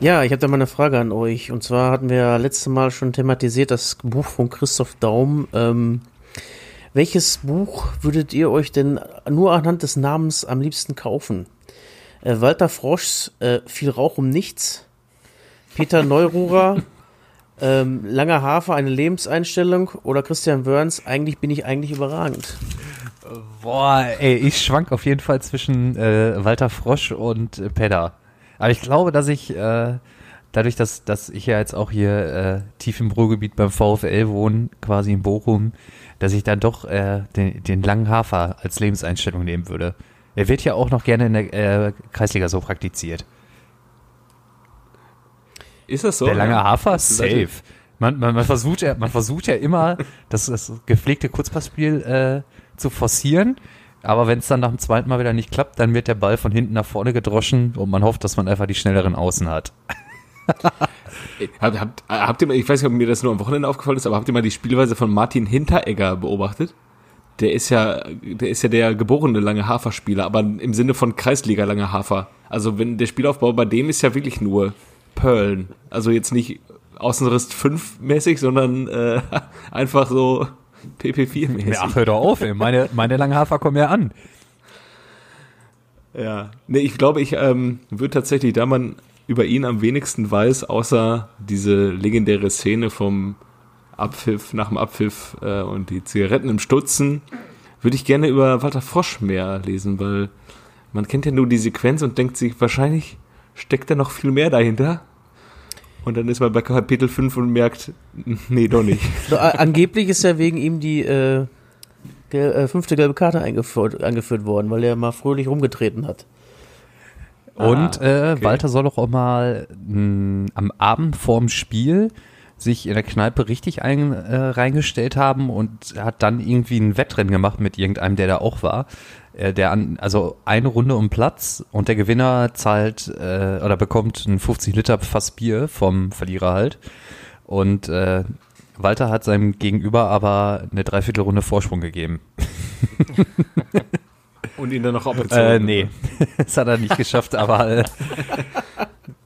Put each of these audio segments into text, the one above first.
Ja, ich habe da mal eine Frage an euch. Und zwar hatten wir letztes Mal schon thematisiert das Buch von Christoph Daum. Ähm, welches Buch würdet ihr euch denn nur anhand des Namens am liebsten kaufen? Äh, Walter Froschs äh, Viel Rauch um nichts. Peter Neururer ähm, Langer Hafer, eine Lebenseinstellung. Oder Christian Wörns Eigentlich bin ich eigentlich überragend. Boah, ey, ich schwank auf jeden Fall zwischen äh, Walter Frosch und äh, Pedda. Aber ich glaube, dass ich äh, dadurch, dass, dass ich ja jetzt auch hier äh, tief im Ruhrgebiet beim VfL wohne, quasi in Bochum, dass ich dann doch äh, den, den langen Hafer als Lebenseinstellung nehmen würde. Er wird ja auch noch gerne in der äh, Kreisliga so praktiziert. Ist das so? Der lange Hafer, safe. Man, man, man, versucht ja, man versucht ja immer, das, das gepflegte Kurzpassspiel äh, zu forcieren. Aber wenn es dann nach dem zweiten Mal wieder nicht klappt, dann wird der Ball von hinten nach vorne gedroschen und man hofft, dass man einfach die schnelleren Außen hat. habt, habt, habt ihr mal, ich weiß nicht, ob mir das nur am Wochenende aufgefallen ist, aber habt ihr mal die Spielweise von Martin Hinteregger beobachtet? Der ist ja, der ist ja der geborene lange Hafer-Spieler, aber im Sinne von Kreisliga lange Hafer. Also wenn der Spielaufbau bei dem ist ja wirklich nur Perlen. Also jetzt nicht Außenriss 5 mäßig, sondern äh, einfach so PP4 mäßig. Ach, hör doch auf, ey. Meine, meine lange Hafer kommen ja an. Ja, nee, ich glaube, ich ähm, würde tatsächlich, da man über ihn am wenigsten weiß, außer diese legendäre Szene vom Abpfiff, nach dem Abpfiff äh, und die Zigaretten im Stutzen, würde ich gerne über Walter Frosch mehr lesen, weil man kennt ja nur die Sequenz und denkt sich, wahrscheinlich steckt da noch viel mehr dahinter. Und dann ist man bei Kapitel 5 und merkt, nee, doch nicht. Angeblich ist ja wegen ihm die äh, gel äh, fünfte gelbe Karte eingeführt, angeführt worden, weil er mal fröhlich rumgetreten hat. Und ah, äh, okay. Walter soll auch mal mh, am Abend vorm Spiel sich in der Kneipe richtig ein, äh, reingestellt haben und hat dann irgendwie ein Wettrennen gemacht mit irgendeinem, der da auch war. Äh, der an, also eine Runde um Platz und der Gewinner zahlt äh, oder bekommt ein 50 Liter Fass Bier vom Verlierer halt. Und äh, Walter hat seinem Gegenüber aber eine Dreiviertelrunde Vorsprung gegeben. Und ihn dann noch abgezogen. Äh, nee, das hat er nicht geschafft, aber, äh,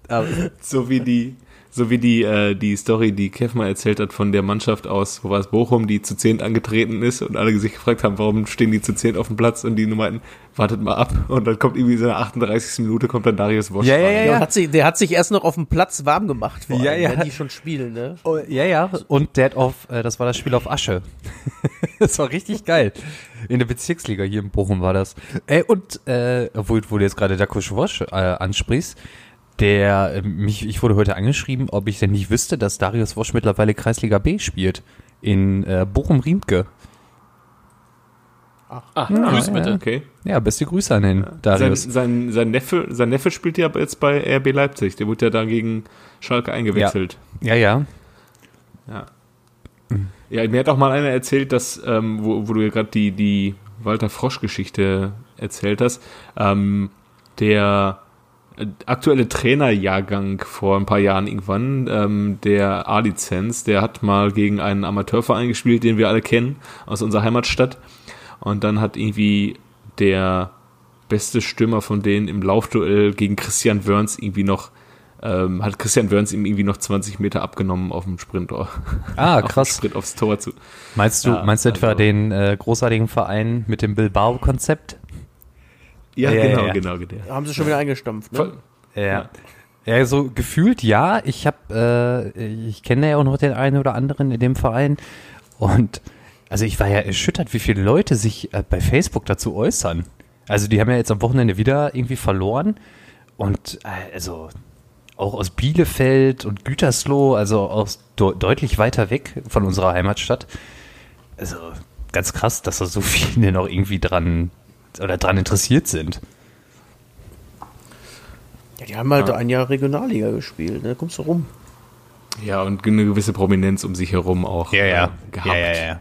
aber so wie die so wie die, äh, die Story, die Kev mal erzählt hat von der Mannschaft aus, wo war es, Bochum, die zu zehn angetreten ist und alle sich gefragt haben, warum stehen die zu zehn auf dem Platz und die nur meinten, wartet mal ab und dann kommt irgendwie so in der 38. Minute kommt dann Darius Wosch ja, ja, ja, ja. Hat sich, der hat sich erst noch auf dem Platz warm gemacht, vor allem, ja, ja. wenn die schon spielen, ne? Oh, ja, ja, und der hat auf, äh, das war das Spiel auf Asche. das war richtig geil. In der Bezirksliga hier in Bochum war das. Ey, und, äh, wo, wo du jetzt gerade Dakusch Wosch äh, ansprichst, der äh, mich, ich wurde heute angeschrieben, ob ich denn nicht wüsste, dass Darius Wosch mittlerweile Kreisliga B spielt in äh, Bochum-Riemke. Ach, Ach ja, Grüße bitte. Okay. Ja, beste Grüße an den ja. Darius. Sein, sein, sein, Neffe, sein Neffe spielt ja jetzt bei RB Leipzig. Der wurde ja da gegen Schalke eingewechselt. Ja, ja. Ja, ja. ja mir hat auch mal einer erzählt, dass, ähm, wo, wo du ja gerade die, die Walter Frosch-Geschichte erzählt hast, ähm, der aktuelle Trainerjahrgang vor ein paar Jahren irgendwann, ähm, der A-Lizenz, der hat mal gegen einen Amateurverein gespielt, den wir alle kennen, aus unserer Heimatstadt. Und dann hat irgendwie der beste Stürmer von denen im Laufduell gegen Christian Wörns irgendwie noch, ähm, hat Christian Wörns ihm irgendwie noch 20 Meter abgenommen auf dem Sprint. Ah, krass. Sprint aufs Tor zu. Meinst du, ja, meinst du etwa also, den äh, großartigen Verein mit dem Bilbao-Konzept? Ja, ja genau, ja. genau, genau. Haben sie schon wieder eingestampft, ne? Ja. Ja, so gefühlt ja. Ich habe, äh, ich kenne ja auch noch den einen oder anderen in dem Verein und also ich war ja erschüttert, wie viele Leute sich äh, bei Facebook dazu äußern. Also die haben ja jetzt am Wochenende wieder irgendwie verloren und äh, also auch aus Bielefeld und Gütersloh, also aus de deutlich weiter weg von unserer Heimatstadt. Also ganz krass, dass da so viele noch irgendwie dran oder daran interessiert sind. Ja, die haben halt ja. ein Jahr Regionalliga gespielt, ne? Kommst du rum. Ja, und eine gewisse Prominenz um sich herum auch ja, ja. Äh, gehabt. Ja, ja, ja.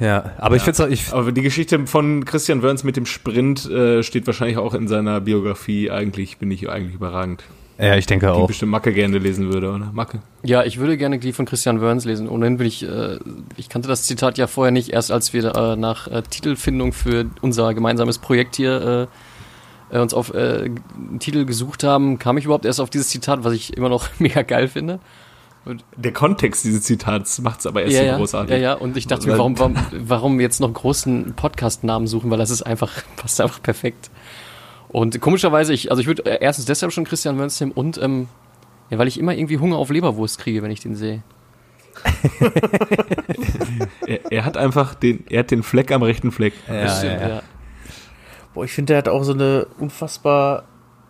Ja, aber ja. ich finde es Aber die Geschichte von Christian Wörns mit dem Sprint äh, steht wahrscheinlich auch in seiner Biografie. Eigentlich bin ich eigentlich überragend. Ja, ich denke die auch. bestimmt Macke gerne lesen würde, oder? Macke. Ja, ich würde gerne die von Christian Wörns lesen. Ohnehin will ich, äh, ich kannte das Zitat ja vorher nicht, erst als wir äh, nach äh, Titelfindung für unser gemeinsames Projekt hier äh, uns auf äh, einen Titel gesucht haben, kam ich überhaupt erst auf dieses Zitat, was ich immer noch mega geil finde. Der Kontext dieses Zitats macht es aber erst ja, so ja, großartig. Ja, ja, und ich dachte mir, warum, warum, warum jetzt noch großen Podcast-Namen suchen, weil das ist einfach, passt einfach perfekt. Und komischerweise, ich, also ich würde erstens deshalb schon Christian Wörnsheim und ähm, ja, weil ich immer irgendwie Hunger auf Leberwurst kriege, wenn ich den sehe. er, er, hat einfach den, er hat den Fleck am rechten Fleck. Ja, stimmt, ja, ja. Boah, ich finde, der hat auch so eine unfassbar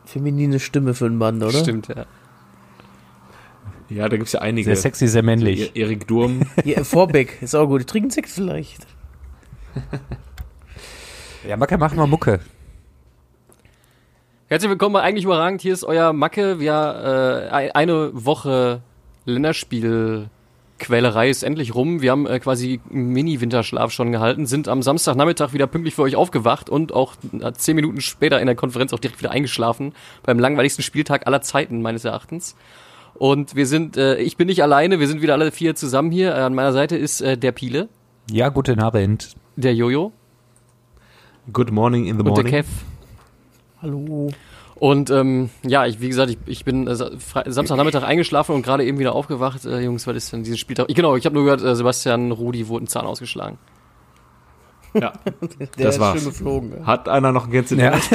feminine Stimme für einen Mann, oder? Stimmt, ja. Ja, da gibt es ja einige. Sehr sexy, sehr männlich. So, Erik Durm. ja, Vorbeck ist auch gut. Die trinken Sekt vielleicht. ja, Macke, mach mal Mucke. Herzlich willkommen bei Eigentlich Überragend. Hier ist euer Macke. Wir, äh, eine Woche Länderspiel Quälerei ist endlich rum. Wir haben äh, quasi Mini-Winterschlaf schon gehalten, sind am Samstagnachmittag wieder pünktlich für euch aufgewacht und auch äh, zehn Minuten später in der Konferenz auch direkt wieder eingeschlafen. Beim langweiligsten Spieltag aller Zeiten, meines Erachtens. Und wir sind, äh, ich bin nicht alleine, wir sind wieder alle vier zusammen hier. Äh, an meiner Seite ist äh, der Piele. Ja, guten Abend. Der Jojo. Good morning in the morning. Und der Kev. Hallo. Und ähm, ja, ich, wie gesagt, ich, ich bin äh, Samstagnachmittag eingeschlafen und gerade eben wieder aufgewacht. Äh, Jungs, was ist denn dieses Spieltag? Genau, ich habe nur gehört, äh, Sebastian Rudi wurde ein Zahn ausgeschlagen. Ja, der das ist war's. schön geflogen. Ja. Hat einer noch ein Gänse? Ja.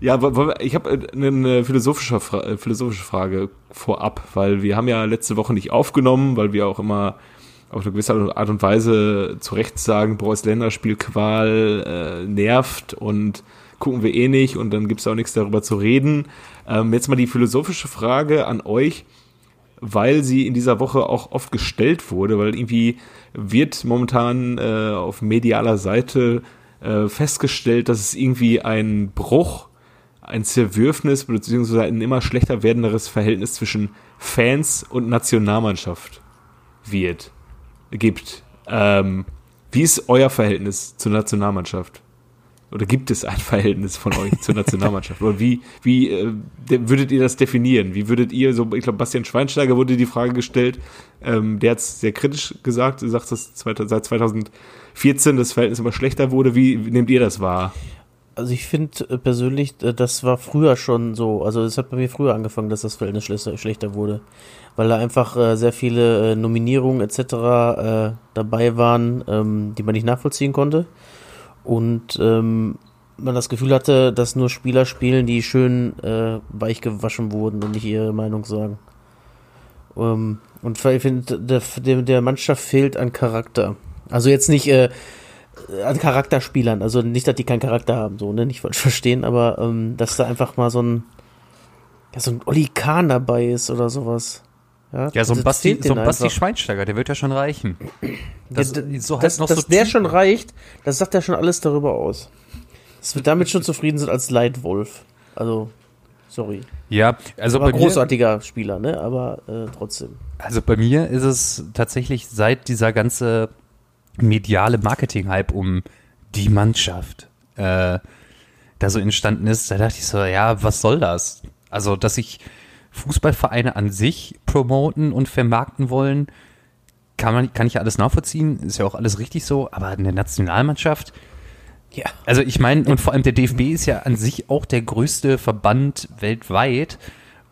Ja, ich habe eine philosophische, Fra philosophische Frage vorab, weil wir haben ja letzte Woche nicht aufgenommen, weil wir auch immer auf eine gewisse Art und Weise zu Recht sagen, Boris Länderspiel Qual äh, nervt und gucken wir eh nicht und dann gibt's auch nichts darüber zu reden. Ähm, jetzt mal die philosophische Frage an euch, weil sie in dieser Woche auch oft gestellt wurde, weil irgendwie wird momentan äh, auf medialer Seite äh, festgestellt, dass es irgendwie ein Bruch ein Zerwürfnis beziehungsweise ein immer schlechter werdenderes Verhältnis zwischen Fans und Nationalmannschaft wird, gibt. Ähm, wie ist euer Verhältnis zur Nationalmannschaft? Oder gibt es ein Verhältnis von euch zur Nationalmannschaft? Oder wie, wie äh, würdet ihr das definieren? Wie würdet ihr, so, ich glaube, Bastian Schweinsteiger wurde die Frage gestellt, ähm, der hat es sehr kritisch gesagt, sagt, dass seit 2014 das Verhältnis immer schlechter wurde. Wie, wie nehmt ihr das wahr? Also ich finde persönlich, äh, das war früher schon so. Also es hat bei mir früher angefangen, dass das Verhältnis schlechter, wurde, weil da einfach äh, sehr viele äh, Nominierungen etc. Äh, dabei waren, ähm, die man nicht nachvollziehen konnte und ähm, man das Gefühl hatte, dass nur Spieler spielen, die schön äh, weich gewaschen wurden und nicht ihre Meinung sagen. Ähm, und ich finde, der, der Mannschaft fehlt an Charakter. Also jetzt nicht äh, an Charakterspielern. Also nicht, dass die keinen Charakter haben, so, ne? Nicht falsch verstehen, aber ähm, dass da einfach mal so ein, ja, so ein Oli Kahn dabei ist oder sowas. Ja, ja so ein Basti, so ein Basti Schweinsteiger, der wird ja schon reichen. Das, ja, so halt dass, noch dass so der schon reicht, das sagt ja schon alles darüber aus. Dass wir damit schon zufrieden sind als Leitwolf. Also, sorry. Ja, also Aber bei großartiger mir, Spieler, ne? Aber äh, trotzdem. Also bei mir ist es tatsächlich seit dieser ganze mediale Marketing-Hype um die Mannschaft äh, da so entstanden ist, da dachte ich so, ja, was soll das? Also, dass sich Fußballvereine an sich promoten und vermarkten wollen, kann man, kann ich ja alles nachvollziehen, ist ja auch alles richtig so, aber eine Nationalmannschaft, ja. Also ich meine, und vor allem der DFB ist ja an sich auch der größte Verband weltweit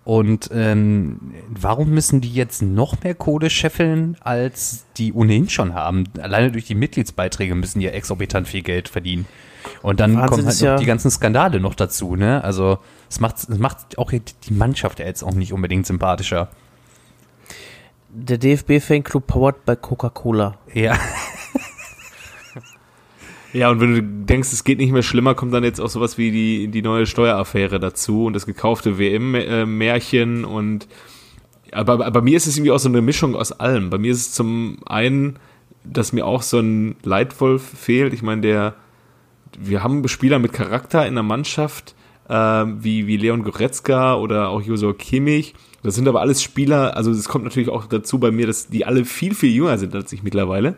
und ähm, warum müssen die jetzt noch mehr Kohle scheffeln, als die ohnehin schon haben? Alleine durch die Mitgliedsbeiträge müssen die ja exorbitant viel Geld verdienen. Und dann Wahnsinn kommen halt noch ja die ganzen Skandale noch dazu, ne? Also es macht, es macht auch die Mannschaft jetzt auch nicht unbedingt sympathischer. Der DFB-Fanclub powered bei Coca-Cola. Ja. Ja, und wenn du denkst, es geht nicht mehr schlimmer, kommt dann jetzt auch sowas wie die, die neue Steueraffäre dazu und das gekaufte WM-Märchen und aber, bei mir ist es irgendwie auch so eine Mischung aus allem. Bei mir ist es zum einen, dass mir auch so ein Leitwolf fehlt. Ich meine, der, wir haben Spieler mit Charakter in der Mannschaft, äh, wie, wie Leon Goretzka oder auch Josua Kimmich. Das sind aber alles Spieler, also es kommt natürlich auch dazu bei mir, dass die alle viel, viel jünger sind als ich mittlerweile.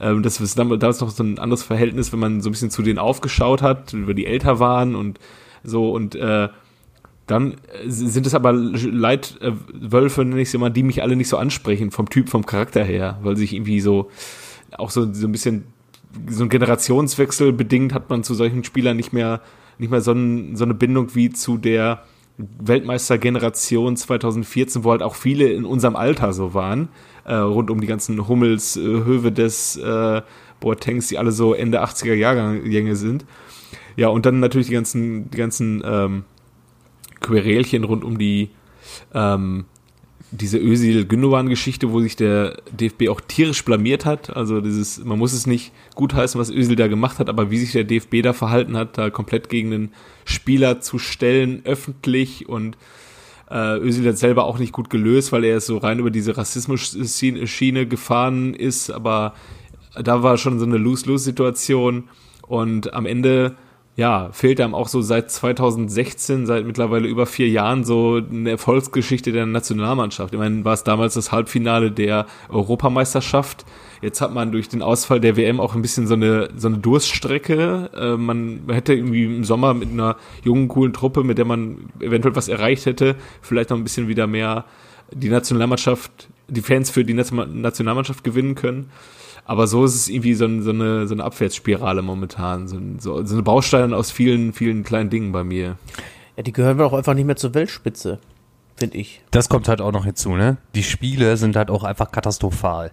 Ähm, das ist damals noch so ein anderes Verhältnis, wenn man so ein bisschen zu denen aufgeschaut hat, über die älter waren und so und äh, dann sind es aber Leitwölfe, nenne ich sie mal, die mich alle nicht so ansprechen, vom Typ, vom Charakter her, weil sich irgendwie so auch so, so ein bisschen so ein Generationswechsel bedingt hat man zu solchen Spielern nicht mehr, nicht mehr so, ein, so eine Bindung wie zu der Weltmeistergeneration 2014, wo halt auch viele in unserem Alter so waren, äh, rund um die ganzen Hummels, äh, Hövedes, äh, Boatengs, die alle so Ende 80er Jahrgänge sind. Ja, und dann natürlich die ganzen, die ganzen ähm, Querelchen rund um die ähm, diese Özil-Gündogan-Geschichte, wo sich der DFB auch tierisch blamiert hat. Also dieses, man muss es nicht gutheißen, was Özil da gemacht hat, aber wie sich der DFB da verhalten hat, da komplett gegen den Spieler zu stellen, öffentlich und äh, Özil hat selber auch nicht gut gelöst, weil er so rein über diese Rassismus-Schiene gefahren ist, aber da war schon so eine Lose-Lose-Situation und am Ende ja, fehlt einem auch so seit 2016, seit mittlerweile über vier Jahren so eine Erfolgsgeschichte der Nationalmannschaft. Ich meine, war es damals das Halbfinale der Europameisterschaft. Jetzt hat man durch den Ausfall der WM auch ein bisschen so eine, so eine Durststrecke. Äh, man hätte irgendwie im Sommer mit einer jungen, coolen Truppe, mit der man eventuell was erreicht hätte, vielleicht noch ein bisschen wieder mehr die Nationalmannschaft, die Fans für die Nationalmannschaft gewinnen können. Aber so ist es irgendwie so, ein, so, eine, so eine Abwärtsspirale momentan. So, so, so eine Bausteine aus vielen, vielen kleinen Dingen bei mir. Ja, die gehören auch einfach nicht mehr zur Weltspitze, finde ich. Das kommt halt auch noch hinzu, ne? Die Spiele sind halt auch einfach katastrophal.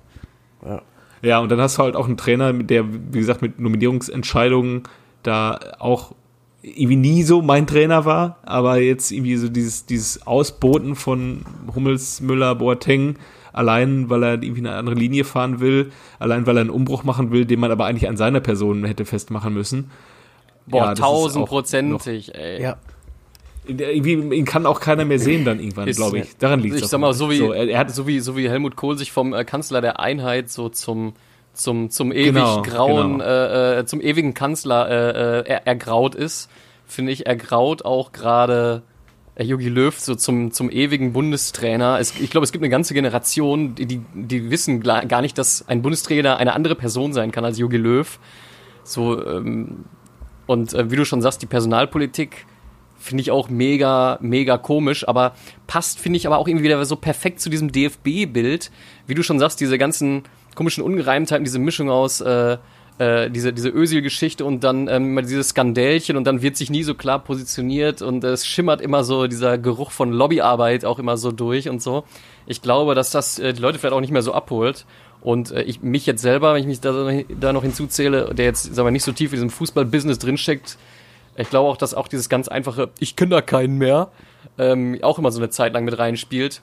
Ja. Ja, und dann hast du halt auch einen Trainer, der, wie gesagt, mit Nominierungsentscheidungen da auch irgendwie nie so mein Trainer war, aber jetzt irgendwie so dieses, dieses Ausboten von Hummels, Müller, Boateng, allein weil er irgendwie eine andere Linie fahren will, allein weil er einen Umbruch machen will, den man aber eigentlich an seiner Person hätte festmachen müssen. Boah, ja, tausendprozentig, ey. Ja. Irgendwie, ihn kann auch keiner mehr sehen dann irgendwann, glaube ich. Daran liegt es. Ich sag mal, so wie, so, er, er, hat so wie, so wie Helmut Kohl sich vom äh, Kanzler der Einheit so zum, zum, zum ewig genau, grauen, genau. Äh, zum ewigen Kanzler äh, äh, er, ergraut ist, finde ich, ergraut auch gerade Jogi Löw so zum, zum ewigen Bundestrainer. Es, ich glaube, es gibt eine ganze Generation, die, die wissen gar nicht, dass ein Bundestrainer eine andere Person sein kann als Jogi Löw. So, ähm, und äh, wie du schon sagst, die Personalpolitik finde ich auch mega, mega komisch, aber passt, finde ich, aber auch irgendwie wieder so perfekt zu diesem DFB-Bild. Wie du schon sagst, diese ganzen komischen Ungereimtheiten, diese Mischung aus äh, äh, diese, diese Ösil-Geschichte und dann ähm, immer dieses Skandälchen und dann wird sich nie so klar positioniert und es schimmert immer so dieser Geruch von Lobbyarbeit auch immer so durch und so. Ich glaube, dass das äh, die Leute vielleicht auch nicht mehr so abholt. Und äh, ich mich jetzt selber, wenn ich mich da, da noch hinzuzähle, der jetzt, sagen wir, nicht so tief in diesem Fußball-Business drinsteckt, ich glaube auch, dass auch dieses ganz einfache, ich kenne da keinen mehr, ähm, auch immer so eine Zeit lang mit reinspielt.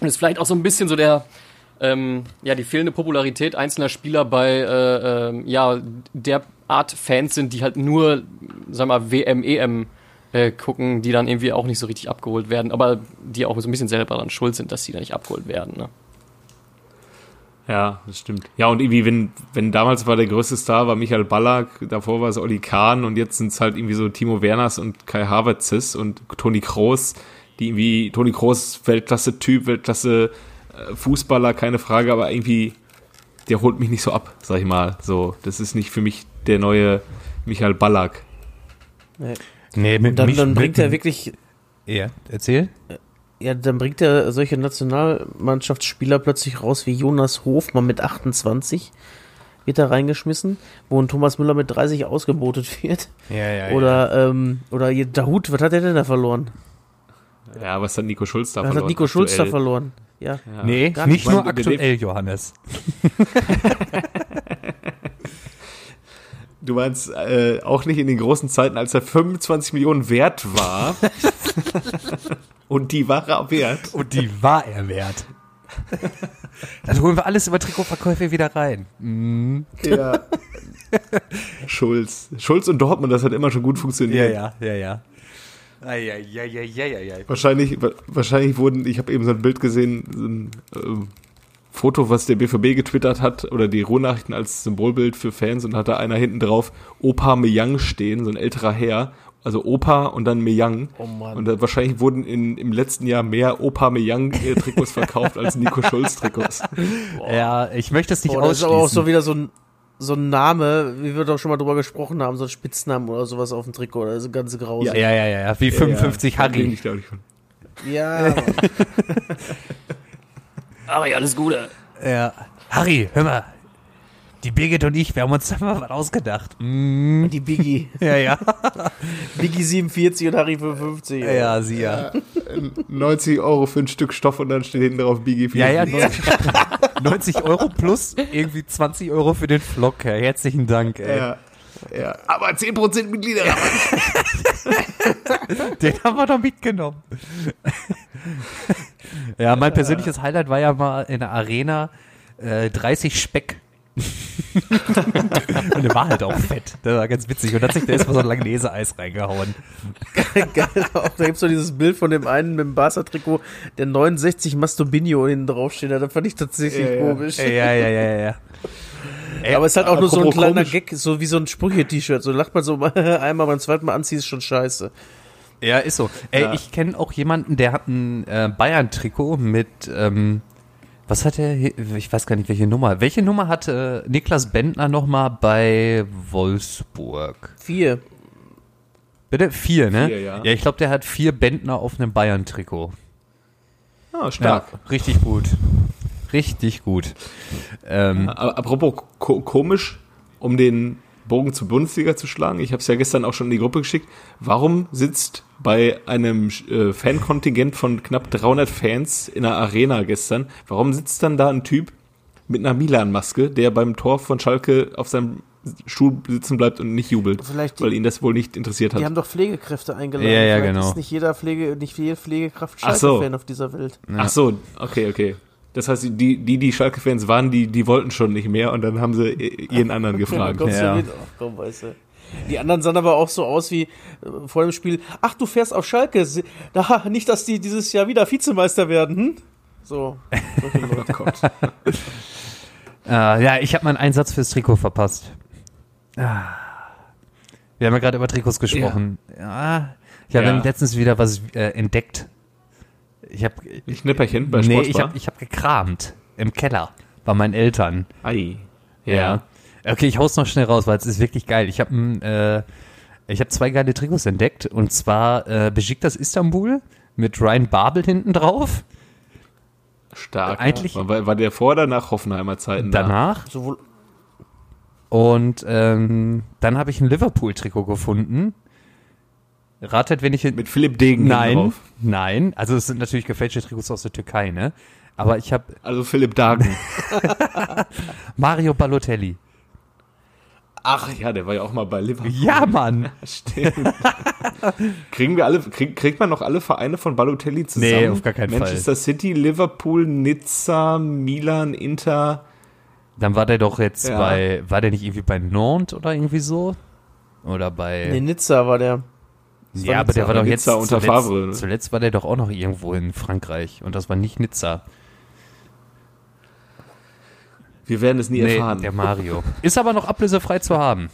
Und es vielleicht auch so ein bisschen so der, ähm, ja, die fehlende Popularität einzelner Spieler bei äh, äh, ja, der Art Fans sind, die halt nur, sag mal, WM, EM äh, gucken, die dann irgendwie auch nicht so richtig abgeholt werden, aber die auch so ein bisschen selber daran schuld sind, dass sie da nicht abgeholt werden. Ne? Ja, das stimmt. Ja, und irgendwie, wenn, wenn damals war der größte Star, war Michael Ballack, davor war es Oli Kahn und jetzt sind es halt irgendwie so Timo Werners und Kai Havertzis und Toni Kroos, die irgendwie, Toni Kroos, Weltklasse-Typ, Weltklasse äh, Fußballer, keine Frage, aber irgendwie, der holt mich nicht so ab, sag ich mal. So, das ist nicht für mich der neue Michael Ballack. Nee, nee mit, dann, mich, dann bringt mit, er wirklich. Ja, erzähl. Äh, ja, dann bringt er solche Nationalmannschaftsspieler plötzlich raus wie Jonas Hofmann mit 28 wird da reingeschmissen, wo ein Thomas Müller mit 30 ausgebotet wird. Ja, ja, oder, ja. Ähm, oder Dahut, was hat er denn da verloren? Ja, was hat Nico Schulz da was verloren? Was hat Nico Schulz da verloren? Ja. ja. Nee, nicht, nicht nur aktuell, Johannes. Du meinst äh, auch nicht in den großen Zeiten, als er 25 Millionen wert war. Und die war er wert. Und die war er wert. Dann holen wir alles über Trikotverkäufe wieder rein. Mhm. Ja. Schulz. Schulz und Dortmund, das hat immer schon gut funktioniert. Ja, ja, ja, ja. Eieieiei. Wahrscheinlich, wahrscheinlich wurden, ich habe eben so ein Bild gesehen, so ein äh, Foto, was der BVB getwittert hat, oder die Rohnachrichten als Symbolbild für Fans und hat da einer hinten drauf Opa Meyang stehen, so ein älterer Herr. Also Opa und dann Meyang. Oh Mann. Und da, wahrscheinlich wurden in, im letzten Jahr mehr Opa Meyang-Trikots verkauft als Nico Schulz-Trikots. Ja, ich möchte es nicht Boah, ausschließen. Das ist aber auch so wieder so ein so ein Name, wie wir doch schon mal drüber gesprochen haben, so ein Spitznamen oder sowas auf dem Trikot, also ganz grausig. Ja, ja, ja, ja, wie 55 ja, ja. Harry. Ich, ich ja. aber ja, alles Gute. Ja. Harry, hör mal. Die Birgit und ich, wir haben uns da mal was ausgedacht. Mm, Die Biggie. ja, ja. Biggie 47 und Harry 55. ey. Ja, sie ja. 90 Euro für ein Stück Stoff und dann steht hinten drauf Biggie. Ja, ja, 90, 90 Euro plus irgendwie 20 Euro für den Vlog. Ja, herzlichen Dank, ey. Ja, ja. Aber 10% Mitglieder. Den haben wir doch mitgenommen. ja, mein persönliches Highlight war ja mal in der Arena äh, 30 Speck. und der war halt auch fett. Das war ganz witzig. Und hat sich da erstmal so ein Langnese-Eis reingehauen. Geil, auch da gibt's so dieses Bild von dem einen mit dem Barca-Trikot, der 69 Masturbinho hinten draufsteht. Das fand ich tatsächlich Ja, ja. komisch. Ja, ja, ja, ja, ja. Ey, Aber es ist halt auch nur so ein kleiner komisch. Gag, so wie so ein Sprüche-T-Shirt. So lacht man so einmal, beim zweiten Mal anziehen, ist schon scheiße. Ja, ist so. Ey, Ja. ich kenne auch jemanden, der hat ein äh, Bayern-Trikot mit, ähm, was hat er, hier? ich weiß gar nicht, welche Nummer. Welche Nummer hatte Niklas Bentner nochmal bei Wolfsburg? Vier. Bitte? Vier, ne? Vier, ja. ich glaube, der hat vier Bentner auf einem Bayern-Trikot. Ah, stark. Ja, richtig gut. Richtig gut. Ähm, Aber apropos ko komisch, um den Bogen zur Bundesliga zu schlagen, ich habe es ja gestern auch schon in die Gruppe geschickt. Warum sitzt bei einem äh, Fankontingent von knapp 300 Fans in der Arena gestern, warum sitzt dann da ein Typ mit einer Milan-Maske, der beim Tor von Schalke auf seinem Stuhl sitzen bleibt und nicht jubelt, Vielleicht die- weil ihn das wohl nicht interessiert Die hat? haben doch Pflegekräfte eingeladen. Ja, ja, Vielleicht genau. Ist nicht jeder Pflege, nicht jede Pflegekraft Ach so. Schalke-Fan auf dieser Welt. Ach so, okay, okay. Das heißt, die, die, die Schalke-Fans waren, die, die wollten schon nicht mehr und dann haben sie jeden anderen gefragt. Du Ja. mit? Ach, komm, weißt du. Die anderen sahen aber auch so aus wie äh, vor dem Spiel. Ach, du fährst auf Schalke. Da, nicht, dass die dieses Jahr wieder Vizemeister werden. Hm? So. Oh äh, ja, ich habe meinen Einsatz fürs Trikot verpasst. Ah. Wir haben ja gerade über Trikots gesprochen. Ja. Ich habe Ja. dann letztens wieder was äh, entdeckt. Ich habe Ein Schnipperchen bei nee, Sportbar? ich habe ich hab gekramt im Keller bei meinen Eltern. Ei. Ja. Okay, ich hau's noch schnell raus, weil es ist wirklich geil. Ich habe äh, ich habe zwei geile Trikots entdeckt und zwar äh, Besiktas Istanbul mit Ryan Babel hinten drauf. Stark. Eigentlich- War, war der vor oder nach Hoffenheimer Zeiten da? Danach Sowohl, und ähm, dann habe ich ein Liverpool Trikot gefunden. Ratet, wenn ich Mit Philipp Degen Nein, drauf. nein. Also es sind natürlich gefälschte Trikots aus der Türkei, ne? Aber ich habe Also Philipp Dagen. Mario Balotelli. Ach ja, der war ja auch mal bei Liverpool. Ja, Mann. Stimmt. Kriegen wir alle, krieg, kriegt man noch alle Vereine von Balotelli zusammen? Nee, auf gar keinen Fall. Manchester City, Liverpool, Nizza, Milan, Inter. Dann war der doch jetzt Ja. bei, war der nicht irgendwie bei Nantes oder irgendwie so? Oder bei. nee, Nizza war der. Das ja, aber der war doch jetzt Nizza unter zuletzt, Favre, ne? zuletzt war der doch auch noch irgendwo in Frankreich und das war nicht Nizza. Wir werden es nie Nee, erfahren. der Mario. Ist aber noch ablösefrei zu haben.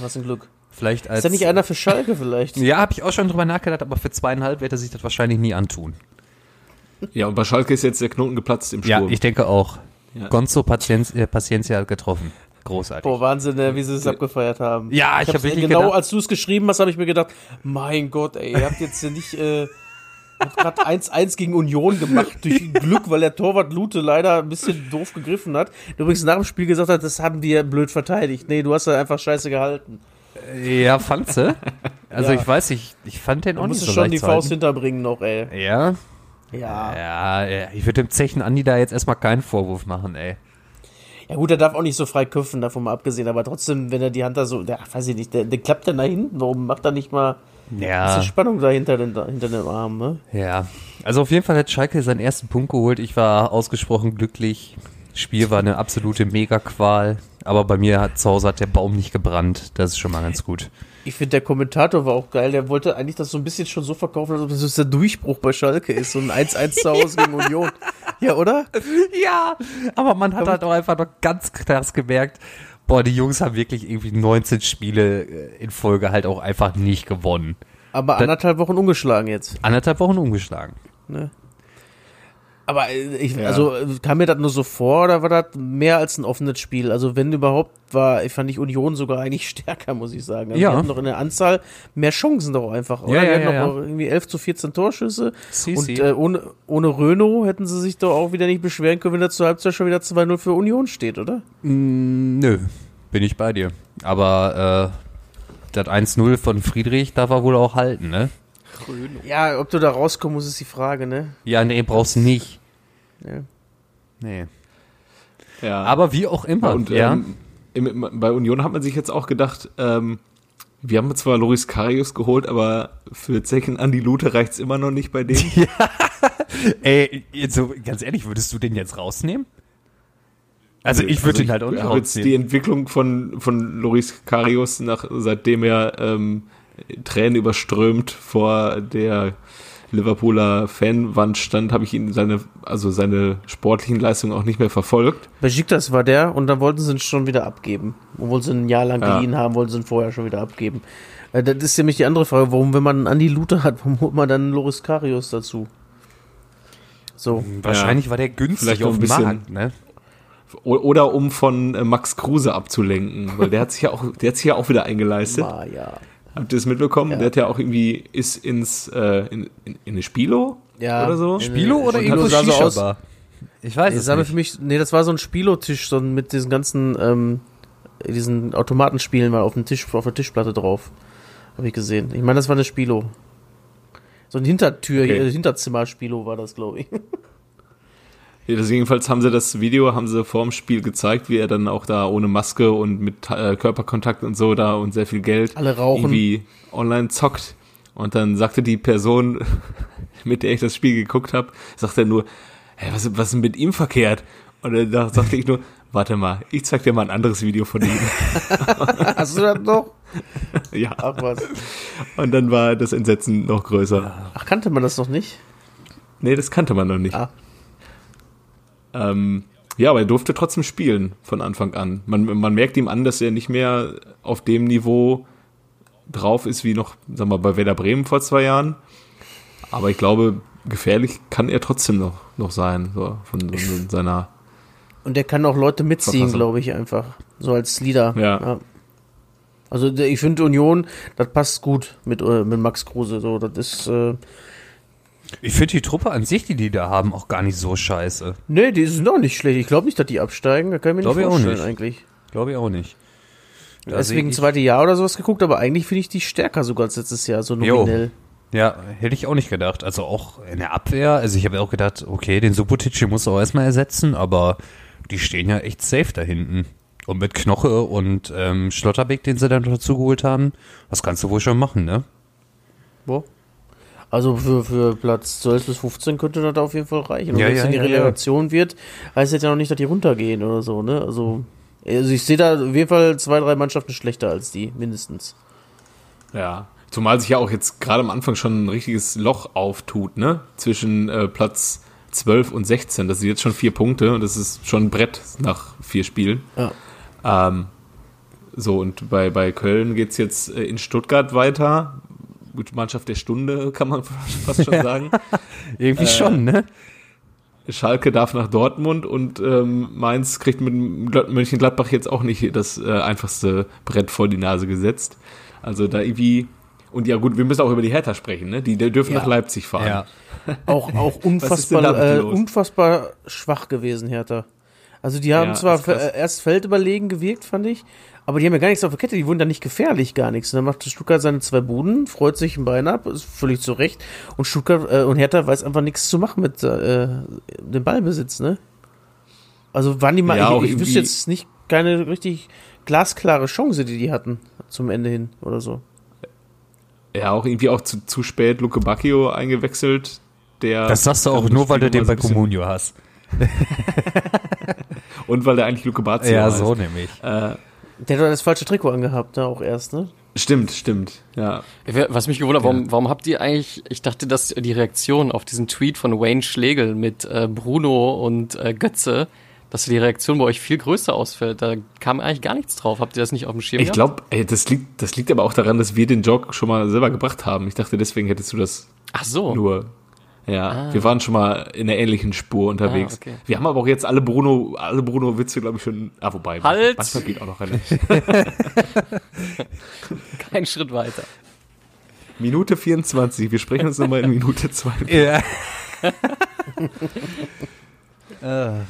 Was ein Glück. Vielleicht als Ist da nicht einer für Schalke vielleicht? Ja, habe ich auch schon drüber nachgedacht, aber für zweieinhalb wird er sich das wahrscheinlich nie antun. Ja, und bei Schalke ist jetzt der Knoten geplatzt im Ja, Sturm. ich denke auch. Ja. Gonzo äh, Paciencia hat getroffen. Großartig. Boah, Wahnsinn, äh, wie sie es abgefeiert haben. Ja, ich hab hab's- wirklich Genau gedacht- als du es geschrieben hast, habe ich mir gedacht, mein Gott, ey, ihr habt jetzt ja nicht, äh, gerade 1-1 gegen Union gemacht, durch Glück, weil der Torwart Lute leider ein bisschen doof gegriffen hat. Der übrigens nach dem Spiel gesagt hat, das haben die ja blöd verteidigt. Nee, du hast da einfach scheiße gehalten. Ja, fandst du? Also Ja. ich weiß nicht, ich fand den Du auch nicht musst so schon leicht die Faust hinterbringen noch, ey. Ja? Ja. Ja, ja, ich würde dem Zechen Andi da jetzt erstmal keinen Vorwurf machen, ey. Ja gut, er darf auch nicht so frei köpfen, davon mal abgesehen, aber trotzdem, wenn er die Hand da so, der, weiß ich nicht, der, der klappt dann da hinten, warum macht er nicht mal ein Ja, bisschen Spannung dahinter den, hinter dem Arm, ne? ja. Also auf jeden Fall hat Schalke seinen ersten Punkt geholt. Ich war ausgesprochen glücklich. Spiel war eine absolute Mega-Qual. Aber bei mir hat zu Hause hat der Baum nicht gebrannt. Das ist schon mal ganz gut. Ich finde, der Kommentator war auch geil. Der wollte eigentlich das so ein bisschen schon so verkaufen, als ob das der Durchbruch bei Schalke ist. So ein 1-1 zu Hause gegen Union. Ja, oder? Ja, aber man hat halt auch einfach noch ganz krass gemerkt, boah, die Jungs haben wirklich irgendwie 19 Spiele äh, in Folge halt auch einfach nicht gewonnen. Aber anderthalb Wochen ungeschlagen jetzt. Anderthalb Wochen umgeschlagen. Ne? Aber äh, ich, Ja. also äh, kam mir das nur so vor oder war das mehr als ein offenes Spiel? Also wenn überhaupt war, ich fand ich Union sogar eigentlich stärker, muss ich sagen. Also Ja. Die hatten noch in der Anzahl mehr Chancen doch einfach, oder? Ja, die ja, hatten ja, noch irgendwie 11 zu 14 Torschüsse. Si, Und si. äh, ohne, ohne Renault hätten sie sich doch auch wieder nicht beschweren können, wenn da zur Halbzeit schon wieder 2-0 für Union steht, oder? Mm, nö, bin ich bei dir. Aber äh, das 1-0 von Friedrich darf er wohl auch halten, ne? Ja, ob du da rauskommst, ist die Frage, ne? Ja, nee, brauchst du nicht. Ja. Nee. Ja. Aber wie auch immer, und ja. ähm, im, im, bei Union hat man sich jetzt auch gedacht, ähm, wir haben zwar Loris Karius geholt, aber für Zechen Andi Lute reicht's immer noch nicht bei denen. Ey, jetzt so, ganz ehrlich, würdest du den jetzt rausnehmen? Also ich würde Also ihn halt auch nicht habe jetzt die rausnehmen. Entwicklung von, von Loris Karius, nach, seitdem er ähm, Tränen überströmt vor der Liverpooler Fanwand stand, habe ich ihn seine, also seine sportlichen Leistungen auch nicht mehr verfolgt. Besiktas war der und dann wollten sie ihn schon wieder abgeben. Obwohl sie ihn ein Jahr lang Ja. geliehen haben, wollten sie ihn vorher schon wieder abgeben. Äh, Das ist nämlich die andere Frage, warum, wenn man einen Andi Luther hat, warum holt man dann einen Loris Karius dazu? So. Wahrscheinlich war der günstig Vielleicht auf dem Markt, ne? Oder um von äh, Max Kruse abzulenken, weil der hat sich ja auch, der hat sich ja auch wieder eingeleistet. Ah, ja. Habt ihr das mitbekommen? Ja. Der hat ja auch irgendwie, ist ins, äh, in, in, in eine Spilo Ja. oder so. Spilo oder irgendwo sah so aus-? Ich weiß Nee, es nicht. für mich, nee, das war so ein Spilotisch, so mit diesen ganzen, ähm, diesen Automatenspielen mal auf dem Tisch, auf der Tischplatte drauf. Habe ich gesehen. Ich meine, das war eine Spilo. So ein Hintertür, Okay. äh, Hinterzimmer-Spilo war das, glaube ich. Das jedenfalls haben sie das Video, haben sie vorm Spiel gezeigt, wie er dann auch da ohne Maske und mit äh, Körperkontakt und so da und sehr viel Geld Alle rauchen. irgendwie online zockt. Und dann sagte die Person, mit der ich das Spiel geguckt habe, sagte er nur, hey, was, was ist denn mit ihm verkehrt? Und dann da sagte ich nur, warte mal, ich zeig dir mal ein anderes Video von ihm. Hast du das noch? ja. Ach was. Und dann war das Entsetzen noch größer. Ach, kannte man das noch nicht? Nee, das kannte man noch nicht. Ah. Ähm, ja, aber er durfte trotzdem spielen von Anfang an. Man, man merkt ihm an, dass er nicht mehr auf dem Niveau drauf ist wie noch, sagen wir bei Werder Bremen vor zwei Jahren. Aber ich glaube, gefährlich kann er trotzdem noch, noch sein, so von, von seiner. Und der kann auch Leute mitziehen, glaube ich, einfach. So als Leader. Ja. Also der- ich finde Union, das passt gut mit, äh, mit Max Kruse. So, das ist. Äh, Ich finde die Truppe an sich, die die da haben, auch gar nicht so scheiße. nee, die sind auch nicht schlecht. Ich glaube nicht, dass die absteigen. Da kann ich mir Glaub nicht ich auch vorstellen, nicht. eigentlich. Glaube ich auch nicht. Da Deswegen seh ich- zweite Jahr oder sowas geguckt, aber eigentlich finde ich die stärker sogar als letztes Jahr, so Jo. nominell. Ja, hätte ich auch nicht gedacht. Also auch in der Abwehr. Also ich habe auch gedacht, okay, den Subotic den muss er auch erstmal ersetzen, aber die stehen ja echt safe da hinten. Und mit Knoche und ähm, Schlotterbeck, den sie dann dazu geholt haben, das kannst du wohl schon machen, ne? Wo? Also für, für Platz 12 bis 15 könnte das auf jeden Fall reichen. Und Ja, wenn es ja, in die ja, ja. Relegation wird, heißt das ja noch nicht, dass die runtergehen oder so, ne? Also, also ich sehe da auf jeden Fall zwei, drei Mannschaften schlechter als die, mindestens. Ja. Zumal sich ja auch jetzt gerade am Anfang schon ein richtiges Loch auftut, ne? Zwischen äh, Platz 12 und 16. Das sind jetzt schon vier Punkte und das ist schon ein Brett nach vier Spielen. Ja. Ähm, so, und bei, bei Köln geht's jetzt äh, in Stuttgart weiter. Gut, Mannschaft der Stunde, kann man fast schon sagen. Irgendwie schon, ne? Schalke darf nach Dortmund und ähm, Mainz kriegt mit Glad- Mönchengladbach jetzt auch nicht das äh, einfachste Brett vor die Nase gesetzt. Also da irgendwie. Und ja gut, wir müssen auch über die Hertha sprechen, ne? Die, die dürfen Ja. nach Leipzig fahren. Ja. Auch, auch unfassbar, äh, unfassbar schwach gewesen, Hertha. Also die haben Ja, zwar äh, erst feldüberlegen gewirkt, fand ich, aber die haben ja gar nichts auf der Kette, die wurden da nicht gefährlich, gar nichts. Und dann macht Stuttgart seine zwei Buden, freut sich ein Bein ab, ist völlig zu Recht. Und Stuttgart äh, und Hertha weiß einfach nichts zu machen mit äh, dem Ballbesitz, ne? Also waren die mal, Ja, ich, ich wüsste jetzt nicht keine richtig glasklare Chance, die die hatten zum Ende hin oder so. Ja, auch irgendwie auch zu, zu spät Luke Bacchio eingewechselt. Der Das sagst du auch nur, weil du den bei Comunio hast. Und weil der eigentlich Luke Bazio Ja, heißt. so nämlich. Äh, Der hat doch das falsche Trikot angehabt, da auch erst, ne? stimmt, stimmt. Ja. Was mich gewundert, warum, warum habt ihr eigentlich, ich dachte, dass die Reaktion auf diesen Tweet von Wayne Schlegel mit äh, Bruno und äh, Götze, dass die Reaktion bei euch viel größer ausfällt. Da kam eigentlich gar nichts drauf. Habt ihr das nicht auf dem Schirm Ich glaube, das liegt, das liegt aber auch daran, dass wir den Joke schon mal selber gebracht haben. Ich dachte, deswegen hättest du das Ach so. nur. Ja, Ah. wir waren schon mal in einer ähnlichen Spur unterwegs. Ah, okay. Wir haben aber auch jetzt alle Bruno, alle Bruno-Witze, glaube ich, schon. Ah, wobei. Halt! Manchmal geht auch noch relativ. Kein Schritt weiter. Minute 24. Wir sprechen uns nochmal in Minute 2. Ja.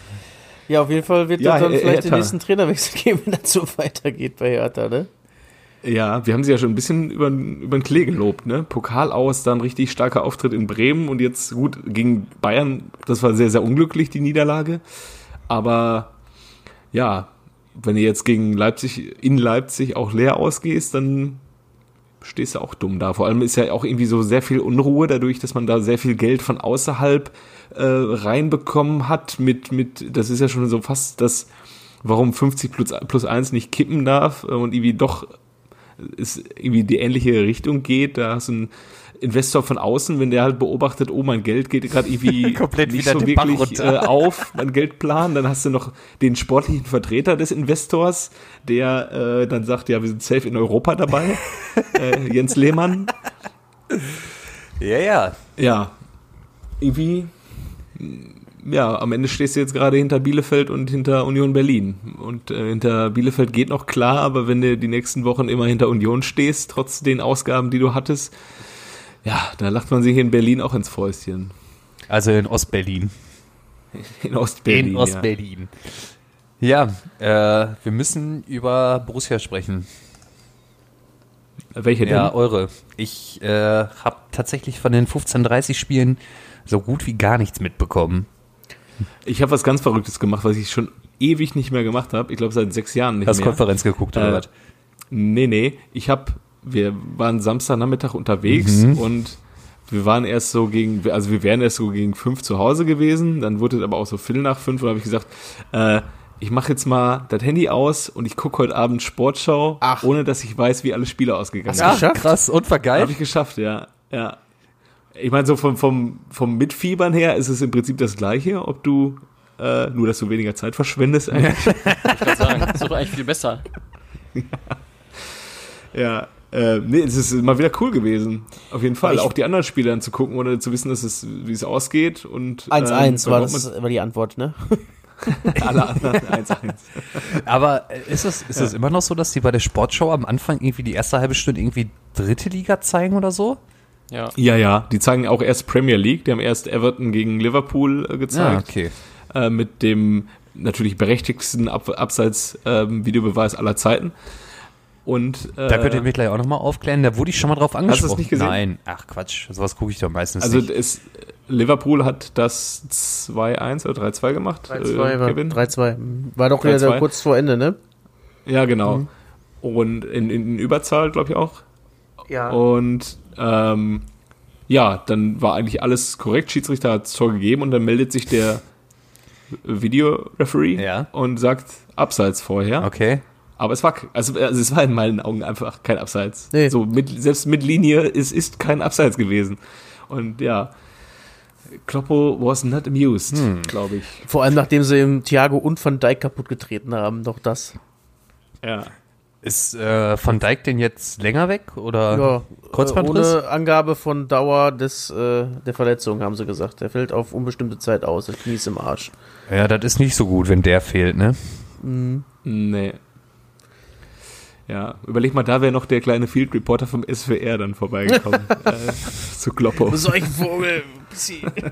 Ja, auf jeden Fall wird Ja, dann vielleicht den nächsten Trainerwechsel geben, wenn das so weitergeht bei Hertha, ne? Ja, wir haben sie ja schon ein bisschen über, über den Klee gelobt, ne? Pokal aus, dann richtig starker Auftritt in Bremen und jetzt gut gegen Bayern. Das war sehr, sehr unglücklich, die Niederlage. Aber ja, wenn du jetzt gegen Leipzig, in Leipzig auch leer ausgehst, dann stehst du auch dumm da. Vor allem ist ja auch irgendwie so sehr viel Unruhe dadurch, dass man da sehr viel Geld von außerhalb äh, reinbekommen hat mit, mit, das ist ja schon so fast das, warum 50 plus, plus 1 nicht kippen darf äh, und irgendwie doch es irgendwie die ähnliche Richtung geht. Da hast du einen Investor von außen, wenn der halt beobachtet, oh, mein Geld geht gerade irgendwie Komplett nicht wieder so wirklich äh, auf, mein Geldplan. Dann hast du noch den sportlichen Vertreter des Investors, der äh, dann sagt, ja, wir sind safe in Europa dabei. äh, Jens Lehmann. Ja, ja. Ja, irgendwie, ja, am Ende stehst du jetzt gerade hinter Bielefeld und hinter Union Berlin. Und äh, hinter Bielefeld geht noch klar, aber wenn du die nächsten Wochen immer hinter Union stehst, trotz den Ausgaben, die du hattest, ja, da lacht man sich in Berlin auch ins Fäustchen. Also in Ostberlin. In Ostberlin. in Ostberlin. Ja, äh, wir müssen über Borussia sprechen. Ja. Welche denn? Ja, eure. Ich äh, habe tatsächlich von den 15:30 Spielen so gut wie gar nichts mitbekommen. Ich habe was ganz Verrücktes gemacht, was ich schon ewig nicht mehr gemacht habe. Ich glaube seit sechs Jahren nicht Hast mehr. Konferenz geguckt oder Äh, was? Nee, nee. Ich hab, wir waren Samstagnachmittag unterwegs Mhm. und wir waren erst so gegen, also wir wären erst so gegen fünf zu Hause gewesen. Dann wurde es aber auch so Viertel nach fünf und habe ich gesagt, äh, ich mache jetzt mal das Handy aus und ich gucke heute Abend Sportschau, Ach. ohne dass ich weiß, wie alle Spiele ausgegangen Hast sind. geschafft? krass und war geil. Habe ich geschafft, ja. ja. Ich meine, so vom, vom, vom Mitfiebern her ist es im Prinzip das Gleiche, ob du, äh, nur dass du weniger Zeit verschwendest eigentlich. Ich würde sagen, das ist doch eigentlich viel besser. Ja, äh, nee, es ist mal wieder cool gewesen. Auf jeden Fall. Ich- auch die anderen Spiele dann zu gucken, ohne zu wissen, dass es, wie es ausgeht. Und 1-1 ähm, war das war die Antwort, ne? alle anderen 1-1. Aber äh, ist es, ist es immer noch so, dass die bei der Sportschau am Anfang irgendwie die erste halbe Stunde irgendwie dritte Liga zeigen oder so? Ja. Ja, ja, die zeigen auch erst Premier League. Die haben erst Everton gegen Liverpool äh, gezeigt. okay. Äh, mit dem natürlich berechtigsten Ab Abseits-Videobeweis aller Zeiten. Und äh, Da könnt ihr mich gleich auch nochmal aufklären. Da wurde ich schon mal drauf angesprochen. nicht gesehen? Nein. Ach Quatsch, sowas gucke ich doch meistens also nicht. es, Liverpool hat das 2-1 oder 3-2 gemacht. 3-2 äh, war, Kevin. 3-2. War doch wieder 3-2. kurz vor Ende, ne? Ja, genau. Und in, in Überzahl, glaube ich auch. Ja. Und ähm, ja, dann war eigentlich alles korrekt. Schiedsrichter hat das Tor gegeben und dann meldet sich der Videoreferee Ja. und sagt Abseits vorher. Okay. Aber es war, also, also es war in meinen Augen einfach kein Abseits. Nee. So mit, selbst mit Linie, es ist kein Abseits gewesen. Und ja, Kloppo was not amused, Hm. glaube ich. Vor allem nachdem sie im Thiago und Van Dijk kaputt getreten haben, doch das. Ja. Ist äh, Van Dijk denn jetzt länger weg oder Ja, äh, Kreuzbandriss? ohne Angabe von Dauer des, äh, der Verletzung, haben sie gesagt. Der fällt auf unbestimmte Zeit aus. Das Knie ist im Arsch. Ja, das ist nicht so gut, wenn der fehlt, ne? Nee. Ja, überleg mal, da wäre noch der kleine Field Reporter vom SWR dann vorbeigekommen. äh, zu Kloppo. Solch Vogel.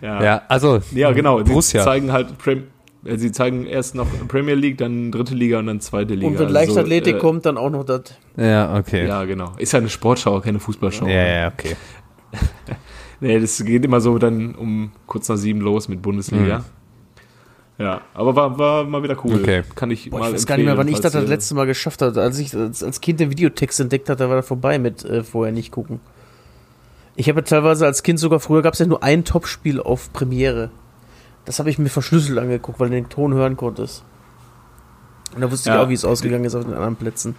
Ja, Ja, also ja genau. Borussia. zeigen halt, Prem äh, sie zeigen erst noch Premier League, dann dritte Liga und dann zweite Liga. Und wenn Also, Leichtathletik äh, kommt, dann auch noch das. Ja, okay. Ja, genau. Ist ja eine Sportschau, keine Fußballschau. Ja, ja, okay. Nee, das geht immer so dann um kurz nach sieben los mit Bundesliga. Ja, aber war, war mal wieder cool. Okay. Kann ich Boah, mal ich weiß gar nicht mehr, wann ich das das letzte Mal geschafft habe. Als ich als, als Kind den Videotext entdeckt hatte, war das vorbei mit äh, vorher nicht gucken. Ich habe ja teilweise als Kind sogar, früher gab es ja nur ein Topspiel auf Premiere. Das habe ich mir verschlüsselt angeguckt, weil du den Ton hören konntest. Und da wusste Ja. ich auch, wie es ausgegangen ist auf den anderen Plätzen.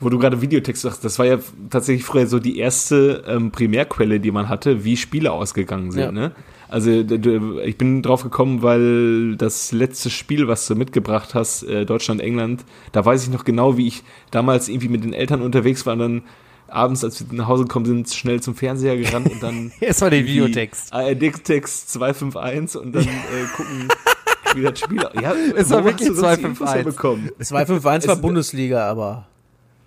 Wo du gerade Videotext sagst, das war ja tatsächlich früher so die erste ähm, Primärquelle, die man hatte, wie Spiele ausgegangen sind. Ja. Ne? Also ich bin drauf gekommen, weil das letzte Spiel, was du mitgebracht hast, äh, Deutschland-England, da weiß ich noch genau, wie ich damals irgendwie mit den Eltern unterwegs war und dann abends, als wir nach Hause gekommen sind, schnell zum Fernseher gerannt und dann. Erstmal den Videotext. ARD-Text 251 und dann äh, gucken, wie das Spiel. Ja, Es war wirklich du sonst die 251. Infos herbekommen? 251 war Es- Bundesliga, aber.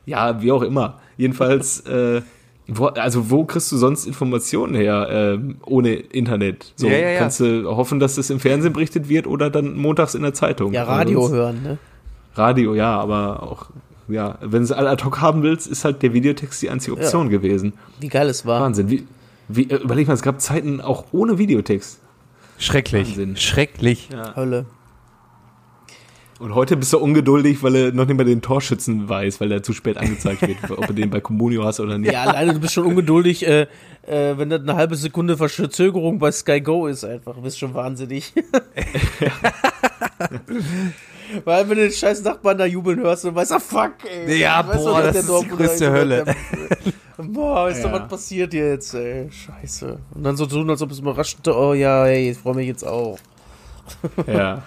Ja, wie auch immer. Jedenfalls, äh, wo, also wo kriegst du sonst Informationen her ähm, ohne Internet? So Ja, ja, ja. kannst du hoffen, dass das im Fernsehen berichtet wird oder dann montags in der Zeitung. Ja, Aber Radio sonst- hören, ne? Radio, ja, aber auch, ja, wenn du es ad hoc haben willst, ist halt der Videotext die einzige Option gewesen. Wie geil es war. Wahnsinn. Wie, wie, äh, überleg mal, es gab Zeiten auch ohne Videotext. Schrecklich. Wahnsinn. Schrecklich. Hölle. Und heute bist du ungeduldig, weil er noch nicht mal den Torschützen weiß, weil er zu spät angezeigt wird, ob du den bei Comunio hast oder nicht. Ja, alleine du bist schon ungeduldig, äh, äh, wenn das eine halbe Sekunde Verzögerung bei Sky Go ist einfach. Du bist schon wahnsinnig. Weil wenn du den scheiß Nachbarn da jubeln hörst und weißt, ah fuck, ey. Ja, Weißt du, boah, das ist die größte Hölle. der- Boah, ist doch Ja. was passiert jetzt, ey. Scheiße. Und dann so tun, als ob es überrascht, oh ja, ey, ich freue mich jetzt auch. Ja.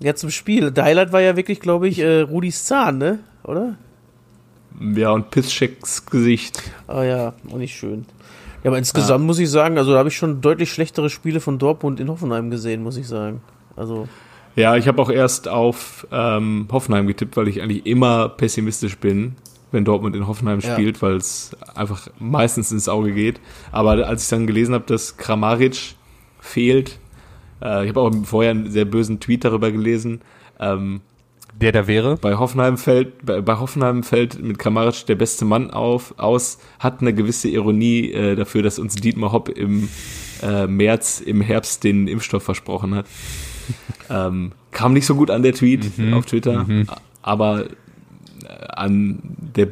Ja, zum Spiel. Der Highlight war ja wirklich, glaube ich, äh, Rudis Zahn, ne? Oder? Ja, und Pisschecks Gesicht. Ah ja, auch nicht schön. Ja, aber insgesamt muss ich sagen, also da habe ich schon deutlich schlechtere Spiele von Dortmund in Hoffenheim gesehen, muss ich sagen. Also, Ja, ich habe auch erst auf ähm, Hoffenheim getippt, weil ich eigentlich immer pessimistisch bin, wenn Dortmund in Hoffenheim Ja. spielt, weil es einfach meistens ins Auge geht. Aber als ich dann gelesen habe, dass Kramaric fehlt, äh, ich habe auch vorher einen sehr bösen Tweet darüber gelesen, ähm, Der da wäre. bei Hoffenheim fällt, bei, bei Hoffenheim fällt mit Kramaric der beste Mann auf, aus, hat eine gewisse Ironie äh, dafür, dass uns Dietmar Hopp im äh, März, im Herbst den Impfstoff versprochen hat. Ähm, kam nicht so gut an der Tweet auf Twitter, aber äh, an der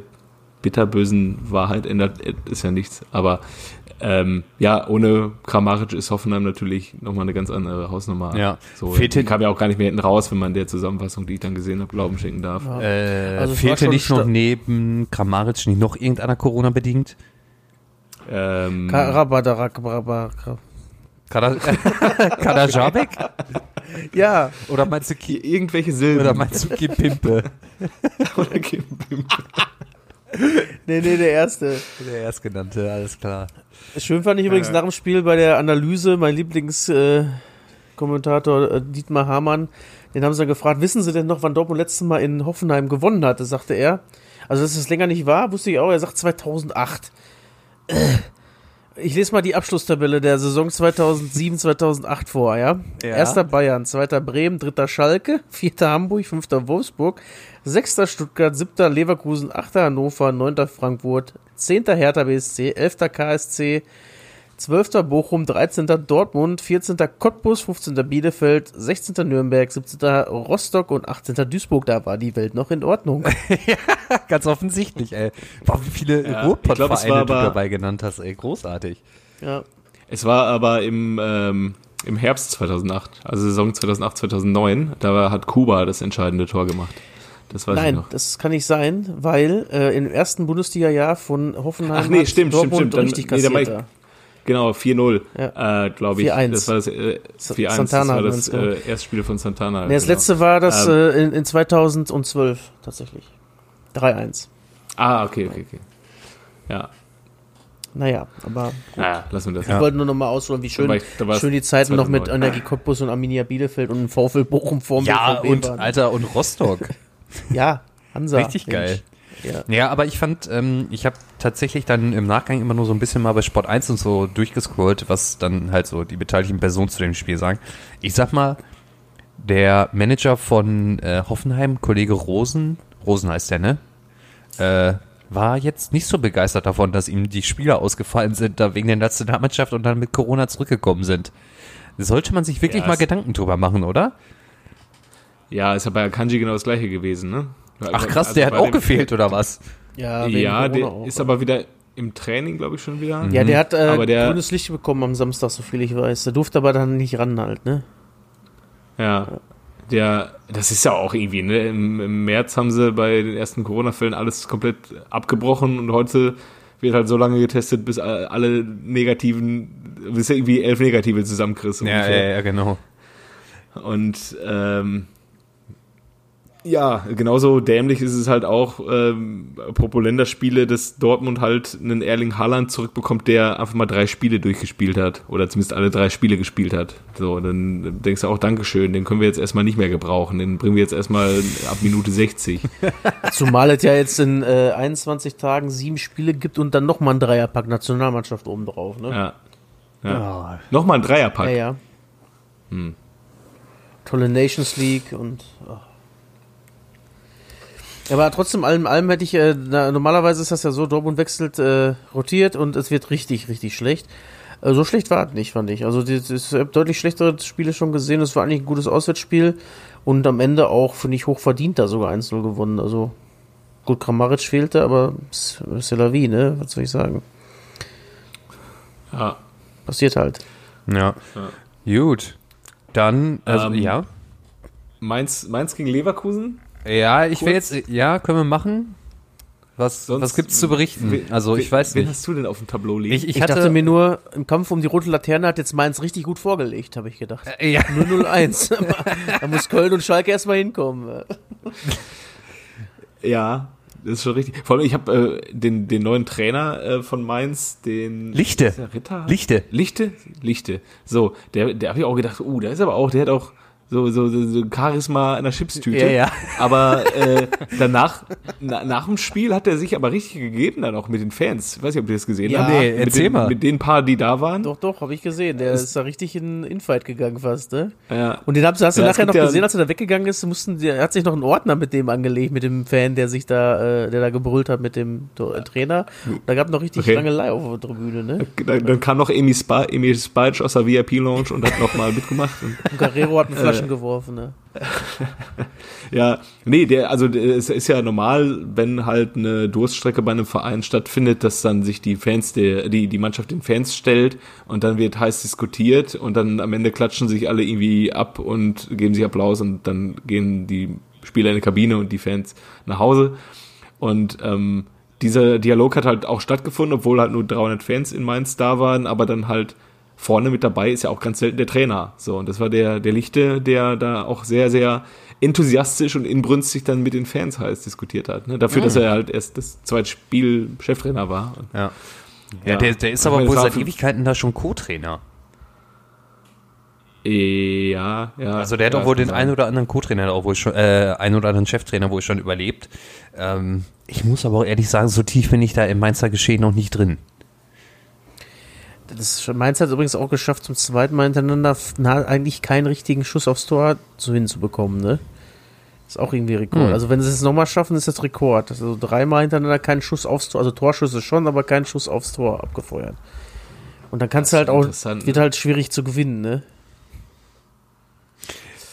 bitterbösen Wahrheit ändert es ja nichts. Aber ähm, ja, ohne Kramaric ist Hoffenheim natürlich nochmal eine ganz andere Hausnummer. Ja. So, Fehlte- die kam ja auch gar nicht mehr hinten raus, wenn man der Zusammenfassung, die ich dann gesehen habe, Glauben schenken darf. Äh, Also fehlte nicht noch neben Kramaric nicht noch irgendeiner Corona bedingt? Ähm, Karabadarak, Kadajabek? Ja, Oder meinst du Ki irgendwelche Silben. oder meinst du Kipimpe? Oder Kimpim. nee, nee, der erste. Der erstgenannte, alles klar. Schön fand ich übrigens nach dem Spiel bei der Analyse, mein Lieblingskommentator äh, äh, Dietmar Hamann, den haben sie dann gefragt, wissen Sie denn noch, wann Dortmund letztes Mal in Hoffenheim gewonnen hatte, sagte er. Also, dass es länger nicht war, wusste ich auch. Er sagt 2008. Ich lese mal die Abschlusstabelle der Saison 2007, 2008 vor, ja? Ja. Erster Bayern, zweiter Bremen, dritter Schalke, vierter Hamburg, fünfter Wolfsburg, sechster Stuttgart, siebter Leverkusen, achter Hannover, neunter Frankfurt, zehnter Hertha BSC, elfter KSC, 12. Bochum, 13. Dortmund, 14. Cottbus, 15. Bielefeld, 16. Nürnberg, 17. Rostock und 18. Duisburg. Da war die Welt noch in Ordnung. Ganz offensichtlich, ey. Boah, wie viele Ja, Ruhrpott-Vereine ich du aber- dabei genannt hast, ey. Großartig. Ja. Es war aber im, ähm, im Herbst 2008, also Saison 2008, 2009, da hat Kuba das entscheidende Tor gemacht. Das weiß ich Nein, noch. das kann nicht sein, weil äh, im ersten Bundesliga-Jahr von Hoffenheim Ach nee, stimmt, stimmt, Dortmund stimmt. Dann- richtig nee, kassiert. da. Genau, 4-0, Ja. äh, glaube ich. 4-1. Das war das äh, 4-1, das Santana war das äh, Erstspiel von Santana. Nee, das genau. letzte war das Ähm. äh, in, in 2012 tatsächlich. 3-1. Ah, okay, okay, okay. Ja, Naja, aber naja, lassen wir das. ich wollte nur noch mal ausholen, wie schön, war ich- da war es schön die Zeiten noch mit 2009. Energie Cottbus und Arminia Bielefeld und VfL Bochum vorm Ja, BVB und waren. Alter, und Rostock. Ja, Hansa. Richtig geil. Ja. Ja, aber ich fand, ähm, ich habe tatsächlich dann im Nachgang immer nur so ein bisschen mal bei Sport 1 und so durchgescrollt, was dann halt so die beteiligten Personen zu dem Spiel sagen. Ich sag mal, der Manager von äh, Hoffenheim, Kollege Rosen, Rosen heißt der, ne? Äh, war jetzt nicht so begeistert davon, dass ihm die Spieler ausgefallen sind, da wegen der Nationalmannschaft und dann mit Corona zurückgekommen sind. Sollte man sich wirklich Ja, mal Gedanken drüber machen, oder? Ja, ist ja bei Akanji genau das gleiche gewesen, ne? Ach krass, Also der hat auch dem- gefehlt, oder was? Ja, wegen Ja, der auch. ist aber wieder im Training, glaube ich, schon wieder. Ja, der hat äh, Aber der- grünes Licht bekommen am Samstag, so viel ich weiß. Der durfte aber dann nicht ran halt, ne? Ja. Der, das ist ja auch irgendwie, ne? Im, Im März haben sie bei den ersten Corona-Fällen alles komplett abgebrochen und heute wird halt so lange getestet, bis alle negativen, bis du irgendwie elf Negative zusammenkriegst. Ja, ja, ja, genau. Und ähm, Ja, genauso dämlich ist es halt auch, ähm, apropos Länderspiele, dass Dortmund halt einen Erling Haaland zurückbekommt, der einfach mal drei Spiele durchgespielt hat. Oder zumindest alle drei Spiele gespielt hat. So, dann denkst du auch, Dankeschön, den können wir jetzt erstmal nicht mehr gebrauchen. Den bringen wir jetzt erstmal ab Minute 60. Zumal es ja jetzt in äh, 21 Tagen sieben Spiele gibt und dann nochmal ein Dreierpack Nationalmannschaft obendrauf, ne? Ja. ja. Nochmal ein Dreierpack. Ja, ja. Hm. Tolle Nations League und. Oh. Aber trotzdem, allem, allem hätte ich, äh, na, normalerweise ist das ja so, Dortmund wechselt, äh, rotiert und es wird richtig, richtig schlecht. Äh, so schlecht war es nicht, fand ich. Also ich habe deutlich schlechtere Spiele schon gesehen. Es war eigentlich ein gutes Auswärtsspiel und am Ende auch, finde ich, hochverdient da sogar 1-0 gewonnen. Also gut, Kramaric fehlte, aber c'est la vie, ne? Was soll ich sagen? Ja. Passiert halt. Ja. ja. Gut. Dann, also, ähm, ja. Mainz, Mainz gegen Leverkusen? Ja, ich will jetzt, ja, können wir machen. Was, Sonst, was gibt's zu berichten? Also ich weiß wen nicht. hast du denn auf dem Tableau liegen? Ich, ich, ich dachte mir nur, im Kampf um die rote Laterne hat jetzt Mainz richtig gut vorgelegt, habe ich gedacht. Äh, ja. 001. da muss Köln und Schalke erstmal hinkommen. ja, das ist schon richtig. Vor allem, ich habe äh, den, den neuen Trainer äh, von Mainz, den Lichte. Ritter? Lichte. Lichte? Lichte. So, der, der habe ich auch gedacht, uh, der ist aber auch, der hat auch so, so, so, Charisma in der Chipstüte. Ja, ja. Aber äh, danach, na, nach dem Spiel hat er sich aber richtig gegeben dann auch mit den Fans. Ich weiß nicht, ob ihr das gesehen ja, habt. Nee, mit erzähl den, mal. Mit den paar, die da waren. Doch, doch, habe ich gesehen. Der ist, ist da richtig in Infight gegangen fast, ne? Ja. Und den hast, hast du Ja, nachher noch gesehen, als er da weggegangen ist, mussten, die- er hat sich noch einen Ordner mit dem angelegt, mit dem Fan, der sich da, äh, der da gebrüllt hat mit dem äh, Trainer. Da gab noch richtig Okay. Rangelei auf der Tribüne, ne? Dann, dann kam noch Emil, Spa, Emil Spalch aus der VIP-Lounge und hat nochmal mitgemacht. Und, Und Guerrero hat mit Flaschen geworfen, ne? ja, nee, der, also es ist ja normal, wenn halt eine Durststrecke bei einem Verein stattfindet, dass dann sich die Fans, der, die, die Mannschaft den Fans stellt und dann wird heiß diskutiert und dann am Ende klatschen sich alle irgendwie ab und geben sich Applaus und dann gehen die Spieler in die Kabine und die Fans nach Hause. Und ähm, dieser Dialog hat halt auch stattgefunden, obwohl halt nur 300 Fans in Mainz da waren, aber dann halt vorne mit dabei ist ja auch ganz selten der Trainer. So, und das war der, der Lichte, der da auch sehr, sehr enthusiastisch und inbrünstig dann mit den Fans heiß diskutiert hat. Ne? Dafür, dass er halt erst das zweite Spiel Cheftrainer war. Und, Ja. Ja, Ja. der, der ist Ich aber wohl seit Ewigkeiten da schon Co-Trainer. ja, ja. Also der hat ja, auch wohl den kann einen oder anderen Co-Trainer auch wohl schon, äh, einen oder anderen Cheftrainer wohl schon überlebt. Ähm, ich muss aber auch ehrlich sagen, so tief bin ich da im Mainzer Geschehen noch nicht drin. Das Mainz hat übrigens auch geschafft, zum zweiten Mal hintereinander eigentlich keinen richtigen Schuss aufs Tor so hinzubekommen, ne? Ist auch irgendwie Rekord. Hm. Also wenn sie es nochmal schaffen, ist das Rekord. Also dreimal hintereinander keinen Schuss aufs Tor, also Torschüsse schon, aber keinen Schuss aufs Tor abgefeuert. Und dann kannst du halt auch, wird ne? halt schwierig zu gewinnen, ne?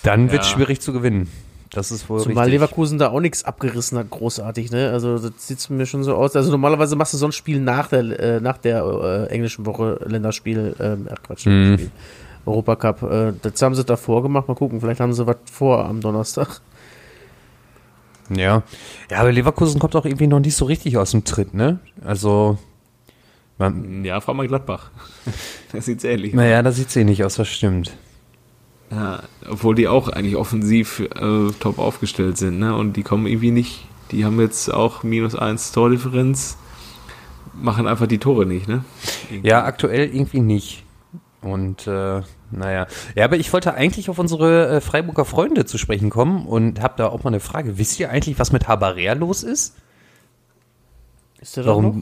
Dann wird es Ja. schwierig zu gewinnen. Das ist wohl Zumal richtig. Leverkusen da auch nichts abgerissen hat, großartig, ne? Also das sieht mir schon so aus. Also normalerweise machst du so ein Spiel nach der, äh, nach der äh, englischen Woche Länderspiel, ähm, ach Quatsch, Mhm. Europacup. Äh, das haben sie davor gemacht. Mal gucken, vielleicht haben sie was vor am Donnerstag. Ja. Ja, aber Leverkusen kommt auch irgendwie noch nicht so richtig aus dem Tritt, ne? Also, man, Ja, frag mal Gladbach. Das sieht's ähnlich. naja, da sieht sie nicht aus, das stimmt. Ja, obwohl die auch eigentlich offensiv äh, top aufgestellt sind, ne? Und die kommen irgendwie nicht. Die haben jetzt auch minus eins Tordifferenz, machen einfach die Tore nicht, ne? Ja, aktuell irgendwie nicht. Und äh, naja. Ja, aber ich wollte eigentlich auf unsere äh, Freiburger Freunde zu sprechen kommen und habe da auch mal eine Frage. Wisst ihr eigentlich, was mit Habarer los ist? Ist der da noch?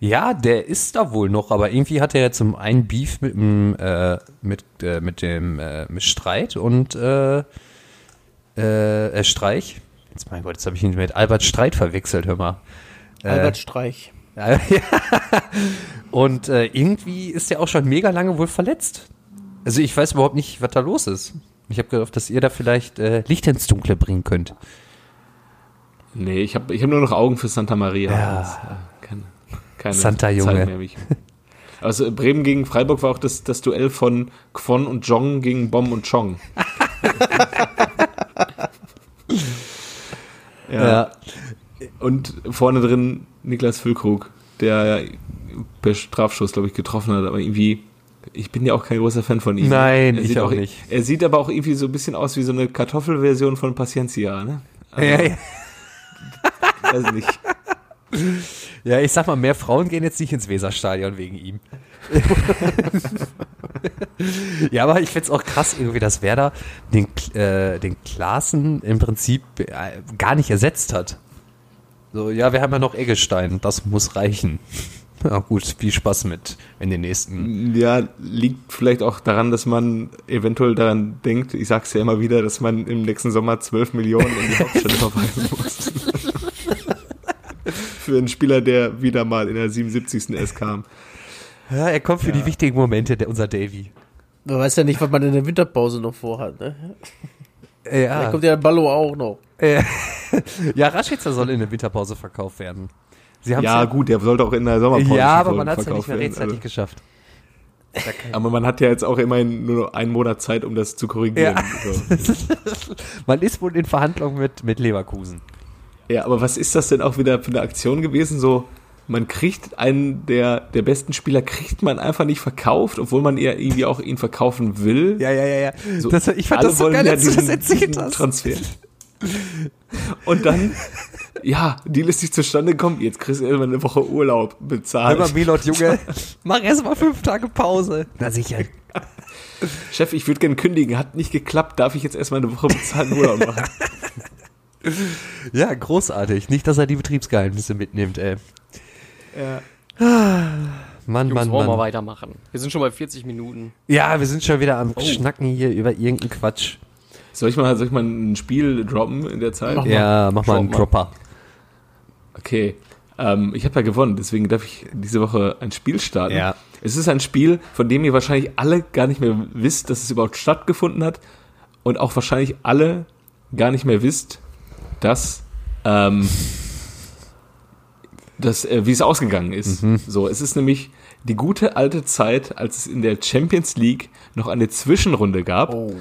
Ja, der ist da wohl noch, aber irgendwie hat er jetzt zum einen Beef mit dem, äh, mit, äh, mit dem äh, mit Streit und äh, äh, äh, Streich. Jetzt mein Gott, jetzt habe ich ihn mit Albert Streit verwechselt, hör mal. Äh, Albert Streich. ja. Und äh, irgendwie ist er auch schon mega lange wohl verletzt. Also ich weiß überhaupt nicht, was da los ist. Ich habe gehofft, dass ihr da vielleicht äh, Licht ins Dunkle bringen könnt. Nee, ich habe ich hab nur noch Augen für Santa Maria. Ja. Keine, Santa Junge. Zeit mehr. Also Bremen gegen Freiburg war auch das, das Duell von Kwon und Jong gegen Bom und Chong. ja. Und vorne drin Niklas Füllkrug, der per Strafschuss, glaube ich, getroffen hat, aber irgendwie, ich bin ja auch kein großer Fan von ihm. Nein, Er ich sieht auch nicht. Er sieht aber auch irgendwie so ein bisschen aus wie so eine Kartoffelversion von Paciencia, ne? Ja, ja. Weiß nicht. ja, ich sag mal, mehr Frauen gehen jetzt nicht ins Weserstadion wegen ihm. ja, aber ich find's auch krass, irgendwie, dass Werder den, äh, den Klaassen im Prinzip äh, gar nicht ersetzt hat. So, ja, wir haben ja noch Eggestein, das muss reichen. Ja, gut, viel Spaß mit in den nächsten. Ja, liegt vielleicht auch daran, dass man eventuell daran denkt, ich sag's ja immer wieder, dass man im nächsten Sommer 12 Millionen in die Hauptstadt überweisen muss. Für einen Spieler, der wieder mal in der 77. erst kam. Ja, er kommt für die wichtigen Momente, der, unser Davy. Man weiß ja nicht, was man in der Winterpause noch vorhat. Ne? Da Ja, kommt ja der Ballo auch noch. ja Raschitzer soll in der Winterpause verkauft werden. Sie haben's Ja, gut, der sollte auch in der Sommerpause ja, aber verkauft man hat es ja nicht mehr werden, rechtzeitig also. geschafft. Aber man hat ja jetzt auch immerhin nur noch einen Monat Zeit, um das zu korrigieren. Ja. So. Man ist wohl in Verhandlungen mit, mit Leverkusen. Ja, aber was ist das denn auch wieder für eine Aktion gewesen? So, man kriegt einen der, der besten Spieler, kriegt man einfach nicht verkauft, obwohl man eher irgendwie auch ihn verkaufen will. Ja, ja, ja, ja. So, das, ich fand das so geil, ja als du das erzählt hast. Transfer. Und dann, ja, Deal ist nicht zustande gekommen, jetzt kriegst du erstmal eine Woche Urlaub bezahlt. Hör mal, Milot, Junge, mach erst mal fünf Tage Pause. Na sicher. Chef, ich würde gerne kündigen, hat nicht geklappt, darf ich jetzt erstmal eine Woche bezahlten Urlaub machen? Ja, großartig. Nicht, dass er die Betriebsgeheimnisse mitnimmt, ey. ja. Mann, Jungs, Mann, wollen wir Mann. weitermachen. Wir sind schon bei 40 Minuten. Ja, wir sind schon wieder am Schnacken hier über irgendeinen Quatsch. Soll ich mal, soll ich mal ein Spiel droppen in der Zeit? Mach mal. Ja, mach mal einen Drop mal. Dropper. Okay. Ähm, ich habe ja gewonnen, deswegen darf ich diese Woche ein Spiel starten. Ja. Es ist ein Spiel, von dem ihr wahrscheinlich alle gar nicht mehr wisst, dass es überhaupt stattgefunden hat. Und auch wahrscheinlich alle gar nicht mehr wisst, dass, ähm, dass äh, wie es ausgegangen ist. So, es ist nämlich die gute alte Zeit, als es in der Champions League noch eine Zwischenrunde gab. Oh.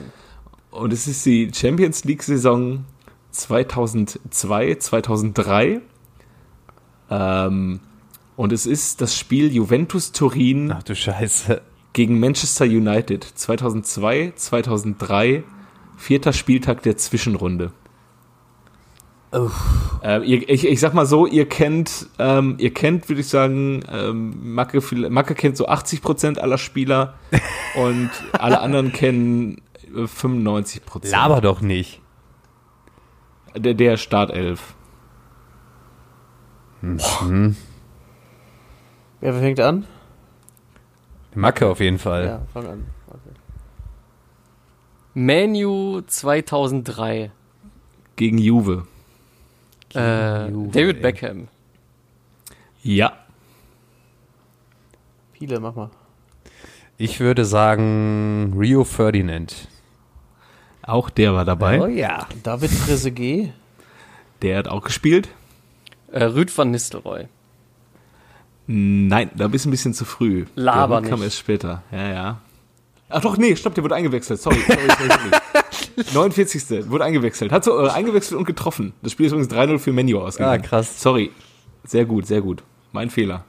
Und es ist die Champions League-Saison 2002, 2003. Ähm, und es ist das Spiel Juventus Turin Ach du Scheiße. gegen Manchester United 2002, 2003, vierter Spieltag der Zwischenrunde. Ähm, ihr, ich, ich sag mal so, ihr kennt, ähm, ihr kennt, würde ich sagen, ähm, Macke, Macke kennt so 80% aller Spieler und alle anderen kennen äh, 95%. Laber doch nicht. Der, der Startelf. Wer fängt an? Macke auf jeden Fall. Ja, fang an. Okay. Manu 2003. Gegen Juve. Äh, David. Beckham. Ja. Viele, mach mal. Ich würde sagen Rio Ferdinand. Auch der war dabei. Oh ja. David Trezeguet. Der hat auch gespielt. Äh, Rüd van Nistelrooy. Nein, da bist du ein bisschen zu früh. Laber der kam nicht. erst später. Ja, ja. Ach doch, nee, stopp, der wurde eingewechselt. Sorry, sorry, sorry. sorry. 49. wurde eingewechselt. Hat so äh, eingewechselt und getroffen. Das Spiel ist übrigens 3-0 für Menu ausgegangen. Ah, krass. Sorry. Sehr gut, sehr gut. Mein Fehler.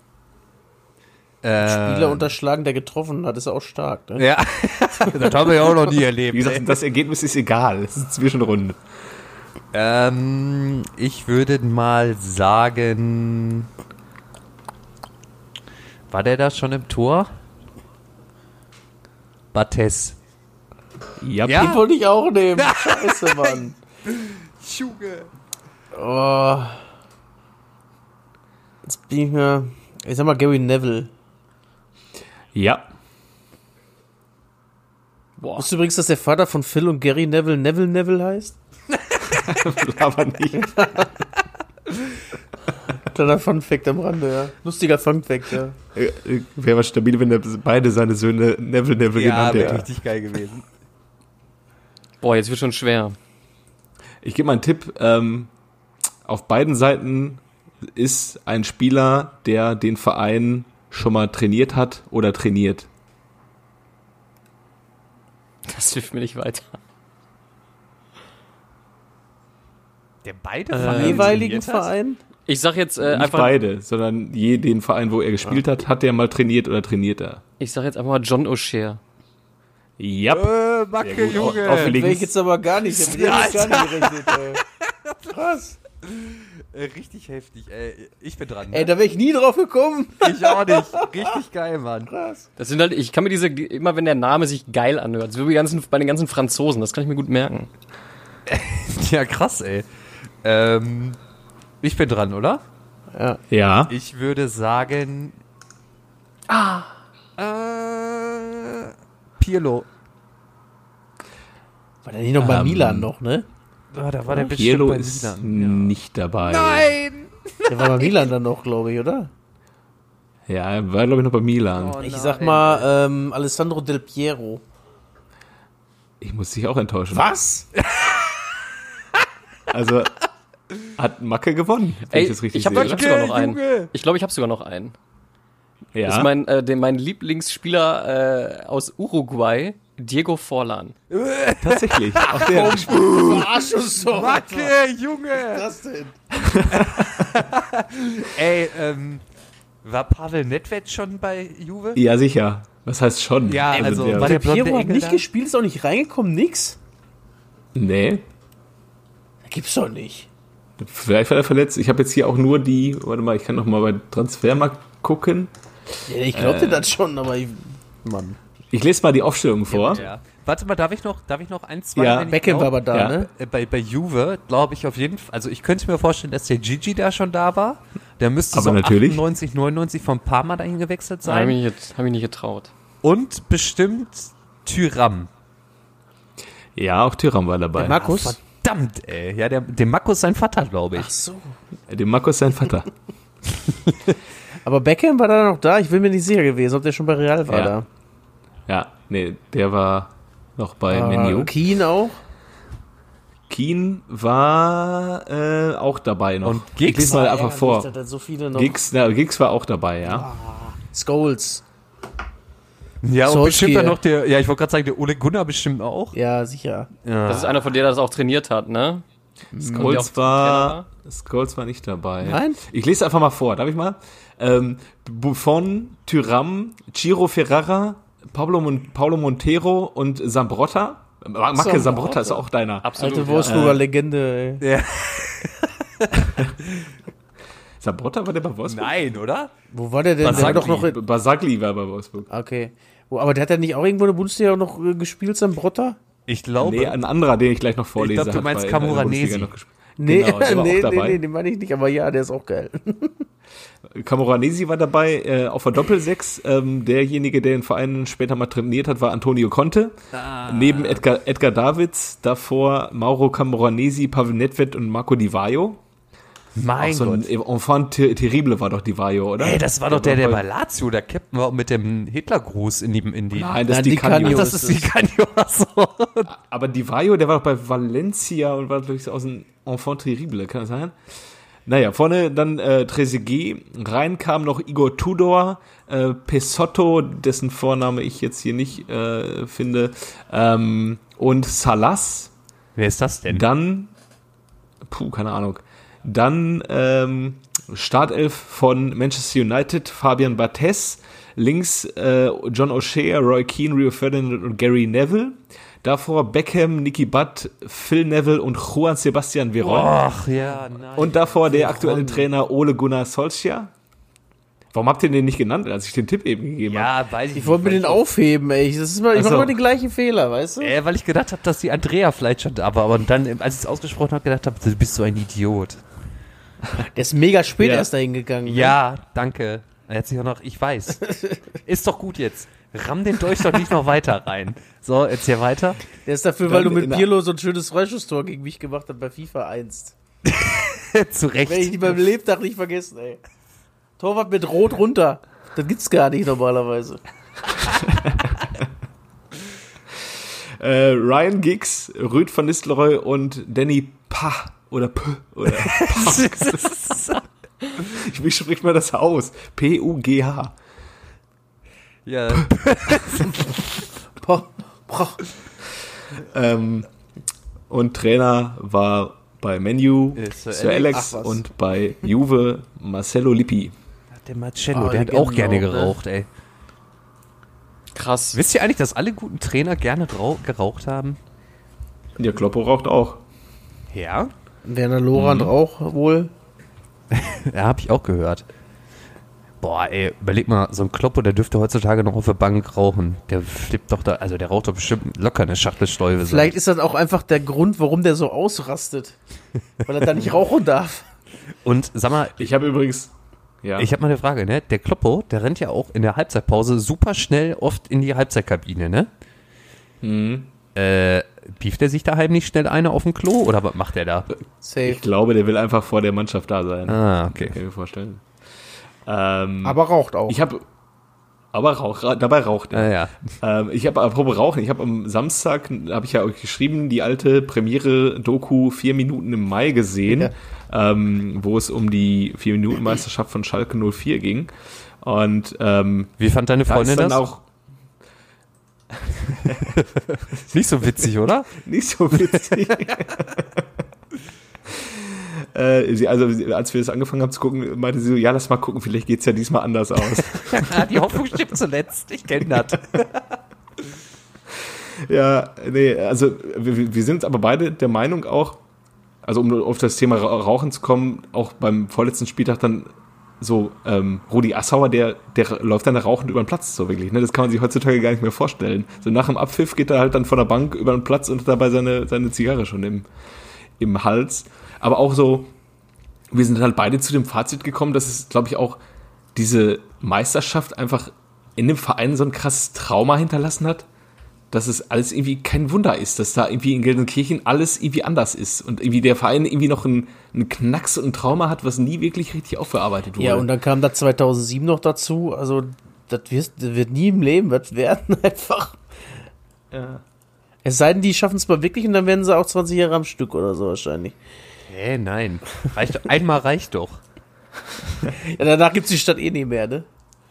Äh, Spieler unterschlagen, der getroffen hat, ist auch stark. Ne? Ja, das haben wir ja auch noch nie erlebt. Wie gesagt, das Ergebnis ist egal. Es ist Zwischenrunde. Ähm, ich würde mal sagen. War der da schon im Tor? Bates. Ja, Ja? Den wollte ich auch nehmen. Scheiße, Mann. Junge. Oh. Jetzt bin ich mir. Ich sag mal Gary Neville. ja. Boah. Wusstest du übrigens, dass der Vater von Phil und Gary Neville Neville Neville heißt? aber nicht. Kleiner Funfact am Rande, ja. Lustiger Funfact, ja. Äh, äh, Wäre was stabil, wenn er beide seine Söhne Neville Neville Ja, genannt wäre hätte. richtig geil gewesen. Boah, jetzt wird schon schwer. Ich gebe mal einen Tipp. Ähm, auf beiden Seiten ist ein Spieler, der den Verein schon mal trainiert hat oder trainiert. Das hilft mir nicht weiter. Der beide Äh, jeweiligen Verein? Ich sag jetzt äh, Nicht einfach, beide, sondern je den Verein, wo er gespielt hat, hat der mal trainiert oder trainiert er. ich sag jetzt einfach mal John O'Shea. Ja. Äh, Macke. Junge. Auf- auf Wäre links. ich jetzt aber gar nicht. Ich hab jetzt gar nicht gerechnet, ey. Krass. Äh, Richtig heftig, ey. Ich bin dran. Ey, da wäre ich nie drauf gekommen. ich auch nicht. Richtig geil, Mann. Krass. Das sind halt, ich kann mir diese, immer wenn der Name sich geil anhört, so wie ganzen, bei den ganzen Franzosen, das kann ich mir gut merken. Ja, krass, ey. Ähm, ich bin dran, oder? Ja. Ja. Ich würde sagen. Ah. Äh, Pirlo. War der nicht noch bei Ähm, Milan noch, ne? Ah, da war der bei ist Milan. nicht dabei. Nein! Der war bei Milan dann noch, glaube ich, oder? Ja, er war, glaube ich, noch bei Milan. Oh, Ich nein. sag mal, ähm, Alessandro Del Piero. Ich muss dich auch enttäuschen. Was? Also, hat Macke gewonnen, wenn Ey, ich das richtig ich habe sehe. ich hab sogar noch einen. Ich glaube, ich habe sogar noch einen. Ja. Das ist mein, äh, den, mein Lieblingsspieler äh, aus Uruguay, Diego Forlan. tatsächlich. Auch der. Macke, Junge! Was denn? Ey, ähm, war Pavel Nedved schon bei Juve? ja, sicher. Was heißt schon? Ja, also, der, war der blonde Piero hat nicht da? gespielt, ist auch nicht reingekommen, nix? Nee. Das gibt's doch nicht. Vielleicht war er verletzt. Ich habe jetzt hier auch nur die. Warte mal, ich kann noch mal bei Transfermarkt gucken. Ja, ich glaubte das schon, aber ich, Mann. Ich lese mal die Aufstellung vor. Ja. Warte mal, darf ich noch, darf ich noch ein, zwei? Ja. Beckham war aber da, Ja. ne? Äh, Bei, bei Juve glaube ich auf jeden Fall, also ich könnte mir vorstellen, dass der Gigi da schon da war. Der müsste Aber so natürlich. 98, 99 von Parma dahin gewechselt Da habe sein. ich, jetzt- hab ich nicht getraut. Und bestimmt Tyram. Ja, auch Tyram war dabei. Der Markus? Verdammt, ey. Ja, der, der Markus ist sein Vater, glaube ich. Ach so. Der Markus ist sein Vater. Aber Beckham war da noch da? Ich bin mir nicht sicher gewesen, ob der schon bei Real war Ja. da. Ja, nee, der war noch bei Ah, Menu. Keen auch? Keen war äh, auch dabei noch. Und ich Giggs lese mal War einfach vor. so viele noch. Giggs, na, Giggs war auch dabei, ja. Scholes. Ja, und Solskjaer. bestimmt dann noch der, ja, ich wollte gerade sagen, der Ole Gunnar bestimmt auch. Ja, sicher. Ja. Das ist einer von denen, der das auch trainiert hat, ne? Scholes war, Scholes war nicht dabei. Nein? Ich lese einfach mal vor, darf ich mal? Ähm, Buffon, Tyram, Ciro Ferrara, Pablo, Mon Paulo Montero und Sambrotta. Macke Sambrotta. Sambrotta ist auch deiner. Absolut. Alte ja. Wolfsburger Legende, ey. ja. Sambrotta war der bei Wolfsburg? Nein, oder? Wo war der denn? Der war doch noch. in- Basagli war bei Wolfsburg. Okay. Aber der hat ja nicht auch irgendwo in der Bundesliga noch äh, gespielt, sein Brotter? Ich glaube. Nee, ein anderer, den ich gleich noch vorlese. Ich glaub, du meinst Camoranesi. Gespielt. Nee, Genau, nee, nee, nee, den meine ich nicht, aber ja, der ist auch geil. Camoranesi war dabei äh, auf der Doppelsechs. Ähm, derjenige, der den Verein später mal trainiert hat, war Antonio Conte. Ah. Neben Edgar, Edgar Davids, davor Mauro Camoranesi, Pavel Nedved und Marco Di Vaio. mein so ein Gott. Enfant ter- terrible war doch Di Vaio, oder? Ey, das war doch der, der bei Lazio, der Captain war mit dem Hitlergruß in die, in die. Nein, das ist Di Di Canio. Das ist die Canio. So. Aber Di Vaio, der war doch bei Valencia und war, glaube ich, so aus dem Enfant terrible, kann das sein? Naja, vorne dann äh, Trezeguet, rein kam noch Igor Tudor, äh, Pesotto, dessen Vorname ich jetzt hier nicht äh, finde, ähm, und Salas. Wer ist das denn? Dann, puh, keine Ahnung. Dann ähm, Startelf von Manchester United, Fabian Barthez. Links äh, John O'Shea, Roy Keane, Rio Ferdinand und Gary Neville. Davor Beckham, Nicky Butt, Phil Neville und Juan Sebastian Veron. Ach ja, nein. Und davor der aktuelle Trainer Ole Gunnar Solskjaer. Warum habt ihr den nicht genannt, als ich den Tipp eben gegeben habe? ja, weiß ich Ich wollte mir den aufheben, ey. Das ist immer, ich Ach mache immer den gleichen Fehler, weißt du? Äh, weil ich gedacht habe, dass die Andrea vielleicht schon da war. Aber dann, als ich es ausgesprochen habe, gedacht habe, du bist so ein Idiot. Der ist mega spät Ja. erst dahin gegangen. ne? Ja, danke. Er hat sich auch noch, ich weiß. Ist doch gut jetzt. Ramm den Dolch doch nicht noch weiter rein. So, jetzt hier weiter. Der ist dafür, weil du Dann mit Pirlo so ein schönes Freischusstor gegen mich gemacht hast bei FIFA 1. Zu Recht. Werde ich die beim Lebtag nicht vergessen, ey. Torwart mit Rot runter. Das gibt's gar nicht normalerweise. Äh, Ryan Giggs, Rüd van Nistelrooy und Danny Pah oder P oder wie spricht man das aus? P-U-G-H. Ja, Poh, poh. Ähm, und Trainer war bei Menu Sir Sir Alex. Alex und bei Juve Marcello Lippi. der Marcello, Oh, der hat auch gerne ne? geraucht, ey. Krass. Wisst ihr eigentlich, dass alle guten Trainer gerne rau geraucht haben? Ja, Kloppo raucht auch. Ja. Werner Lorand Mhm. auch wohl. Ja, habe ich auch gehört. Boah, ey, überleg mal, so ein Kloppo, der dürfte heutzutage noch auf der Bank rauchen. Der flippt doch da, also der raucht doch bestimmt locker eine Schachtelstäube. Vielleicht ist das auch einfach der Grund, warum der so ausrastet. Weil er da nicht rauchen darf. Und sag mal, Ich habe übrigens. Ja. ich habe mal eine Frage, ne? Der Kloppo, der rennt ja auch in der Halbzeitpause super schnell oft in die Halbzeitkabine, ne? Mhm. Äh, pieft er sich daheim nicht schnell eine auf dem Klo oder was macht er da? Safe. ich glaube, der will einfach vor der Mannschaft da sein. Ah, okay. Kann ich mir vorstellen. Ähm, Aber raucht auch. ich habe. Aber Rauch, ra- dabei raucht er. Ah, ja. Ähm, ich habe apropos Rauchen, ich habe am Samstag, habe ich ja euch geschrieben, die alte Premiere-Doku vier Minuten im Mai gesehen, ähm, wo es um die vier Minuten Meisterschaft von Schalke 04 ging. Und ähm, Wie fand deine da Freundin ist dann das? auch Nicht so witzig, oder? nicht so witzig. Äh, sie, also als wir das angefangen haben zu gucken, meinte sie so, ja, lass mal gucken, vielleicht geht's ja diesmal anders aus. Die Hoffnung stimmt zuletzt. Ich kenne das. Ja, nee, also wir, wir sind aber beide der Meinung auch, also um auf das Thema Ra- Rauchen zu kommen, auch beim vorletzten Spieltag dann so, ähm, Rudi Assauer, der, der läuft dann rauchend über den Platz, so wirklich, ne? Das kann man sich heutzutage gar nicht mehr vorstellen. So nach dem Abpfiff geht er halt dann von der Bank über den Platz und hat dabei seine, seine Zigarre schon im, im Hals. Aber auch so, wir sind halt beide zu dem Fazit gekommen, dass es, glaube ich, auch diese Meisterschaft einfach in dem Verein so ein krasses Trauma hinterlassen hat dass es alles irgendwie kein Wunder ist, dass da irgendwie in Gelsenkirchen alles irgendwie anders ist und irgendwie der Verein irgendwie noch einen, einen Knacks und ein Trauma hat, was nie wirklich richtig aufgearbeitet wurde. ja, und dann kam das 2007 noch dazu. Also, das wird, das wird nie im Leben was werden, einfach. ja. Es sei denn, die schaffen es mal wirklich und dann werden sie auch 20 Jahre am Stück oder so wahrscheinlich. Hä, nein. Reicht, einmal reicht doch. Ja, danach gibt es die Stadt eh nicht mehr, ne?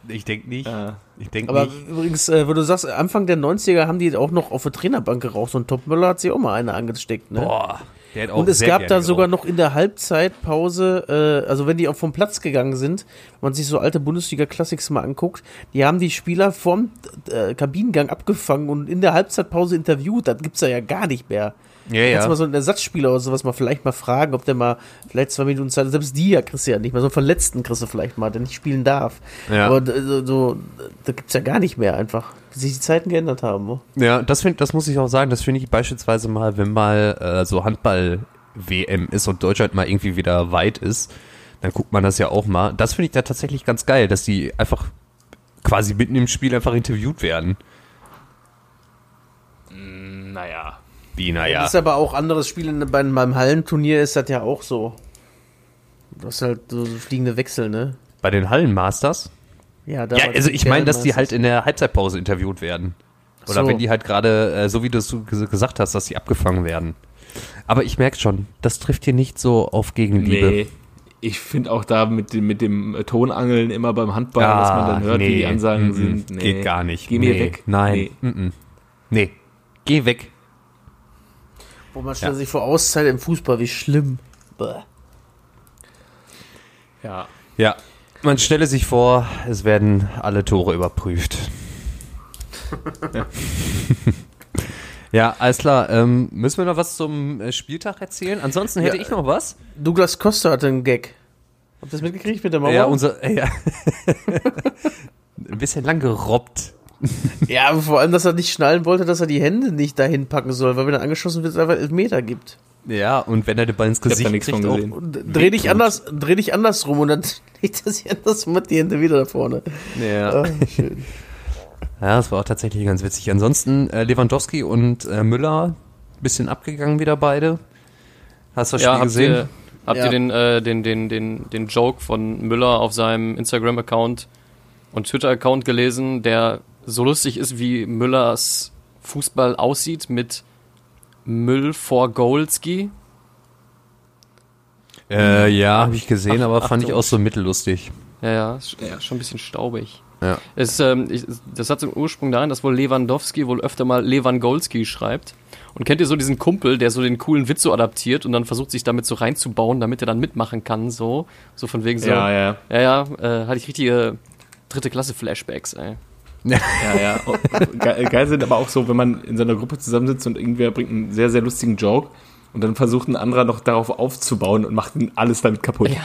Ich denke nicht. Ja. Ich denke Aber nicht. übrigens, äh, wo du sagst, Anfang der 90er haben die auch noch auf der Trainerbank geraucht. So ein Topmöller hat sich auch mal eine angesteckt, ne? Boah. Der hat auch Und es gab da sogar noch in der Halbzeitpause, äh, also wenn die auch vom Platz gegangen sind, wenn man sich so alte Bundesliga-Classics mal anguckt, die haben die Spieler vom äh, Kabinengang abgefangen und in der Halbzeitpause interviewt. Das gibt's da ja gar nicht mehr. Ja, Kannst du ja. mal so einen Ersatzspieler oder sowas mal vielleicht mal fragen, ob der mal vielleicht zwei Minuten Zeit, selbst die ja kriegst du ja nicht mehr, so einen Verletzten kriegst du vielleicht mal, der nicht spielen darf. Ja. Aber so, so, da gibt's ja gar nicht mehr einfach, wie sich die Zeiten geändert haben. ne? Ja, das, find, das muss ich auch sagen. Das finde ich beispielsweise mal, wenn mal äh, so Handball-WM ist und Deutschland mal irgendwie wieder weit ist, dann guckt man das ja auch mal. Das finde ich da tatsächlich ganz geil, dass die einfach quasi mitten im Spiel einfach interviewt werden. Naja. Wie, Das naja. ist aber auch anderes Spiel in, beim, beim Hallenturnier ist das ja auch so. Du hast halt so fliegende Wechsel, ne? Bei den Hallenmasters? Ja, da Ja, also ich meine, dass die halt in der Halbzeitpause interviewt werden. Oder So. wenn die halt gerade, äh, so wie du es gesagt hast, dass die abgefangen werden. Aber ich merke schon, das trifft hier nicht so auf Gegenliebe. Nee. Ich finde auch da mit dem, mit dem Tonangeln immer beim Handball, Ah, dass man dann hört, wie die Ansagen mm, mm, sind. Nee. Geht gar nicht. Geh mir nee. weg. Nein. Nee. Nee. nee. Geh weg. Wo man stellt Ja. sich vor Auszeit im Fußball, wie schlimm. Bäh. Ja. Ja. Man stelle sich vor, es werden alle Tore überprüft. ja, alles klar. Ähm, müssen wir noch was zum äh, Spieltag erzählen? Ansonsten hätte Ja, ich noch was. Douglas Costa hatte einen Gag. Habt ihr das mitgekriegt mit der Mauer? Ja, unser. äh, Ja. Ein bisschen lang gerobbt. ja, aber vor allem, dass er nicht schnallen wollte, dass er die Hände nicht dahin packen soll, weil wenn er angeschossen wird, es einfach Elfmeter gibt. Ja, und wenn er den Ball ins Gesicht von kriegt, auch, gesehen. Und dreh dich anders, dreh dich andersrum und dann legt er sich andersrum mit die Hände wieder da vorne. Ja. Ah, schön. ja, das war auch tatsächlich ganz witzig. Ansonsten äh, Lewandowski und äh, Müller, bisschen abgegangen wieder beide. Hast du das Ja, Spiel habt gesehen? ihr, habt Ja. ihr den, äh, den, den, den, den Joke von Müller auf seinem Instagram-Account und Twitter-Account gelesen, der so lustig ist, wie Müllers Fußball aussieht mit Müll vor Golski? Äh, ja, habe ich gesehen, Ach- aber fand ich auch so mittellustig. Ja, ja, schon ein bisschen staubig. Ja. Es, ähm, ich, das hat den Ursprung darin, dass wohl Lewandowski wohl öfter mal Lewandowski schreibt. Und kennt ihr so diesen Kumpel, der so den coolen Witz so adaptiert und dann versucht sich damit so reinzubauen, damit er dann mitmachen kann, so. So von wegen so. Ja, ja. Ja, ja, äh, hatte ich richtige dritte Klasse Flashbacks, ey. Ja, ja. Und Ge geil sind aber auch so, wenn man in so einer Gruppe zusammensitzt und irgendwer bringt einen sehr, sehr lustigen Joke und dann versucht ein anderer noch darauf aufzubauen und macht alles damit kaputt. Ja.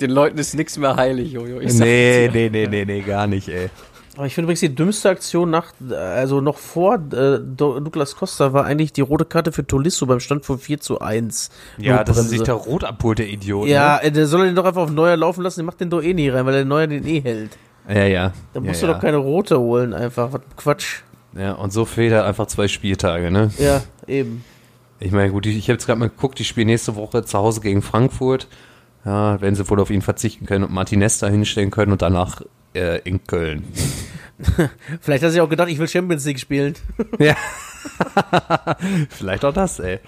Den Leuten ist nichts mehr heilig, Jojo. Ich Nee, nee, nee, nee, nee, gar nicht, ey. Aber ich finde übrigens die dümmste Aktion nach, also noch vor äh, Do- Douglas Costa war eigentlich die rote Karte für Tolisso beim Stand von 4 zu 1. Ja, dass er Notbremse. sich da rot abholt, der Idiot. Ja, äh, der soll den doch einfach auf Neuer laufen lassen, der macht den doch eh nie rein, weil der Neuer den eh hält. Ja, ja. Da ja, musst ja. du doch keine rote holen, einfach. Was Quatsch. Ja, und so fehlt er einfach zwei Spieltage, ne? Ja, eben. Ich meine, gut, ich ich habe jetzt gerade mal geguckt, die spielen nächste Woche zu Hause gegen Frankfurt. Ja, werden sie wohl auf ihn verzichten können und Martinez da hinstellen können und danach äh, in Köln. Vielleicht hat sich auch gedacht, ich will Champions League spielen. Ja. Vielleicht auch das, ey.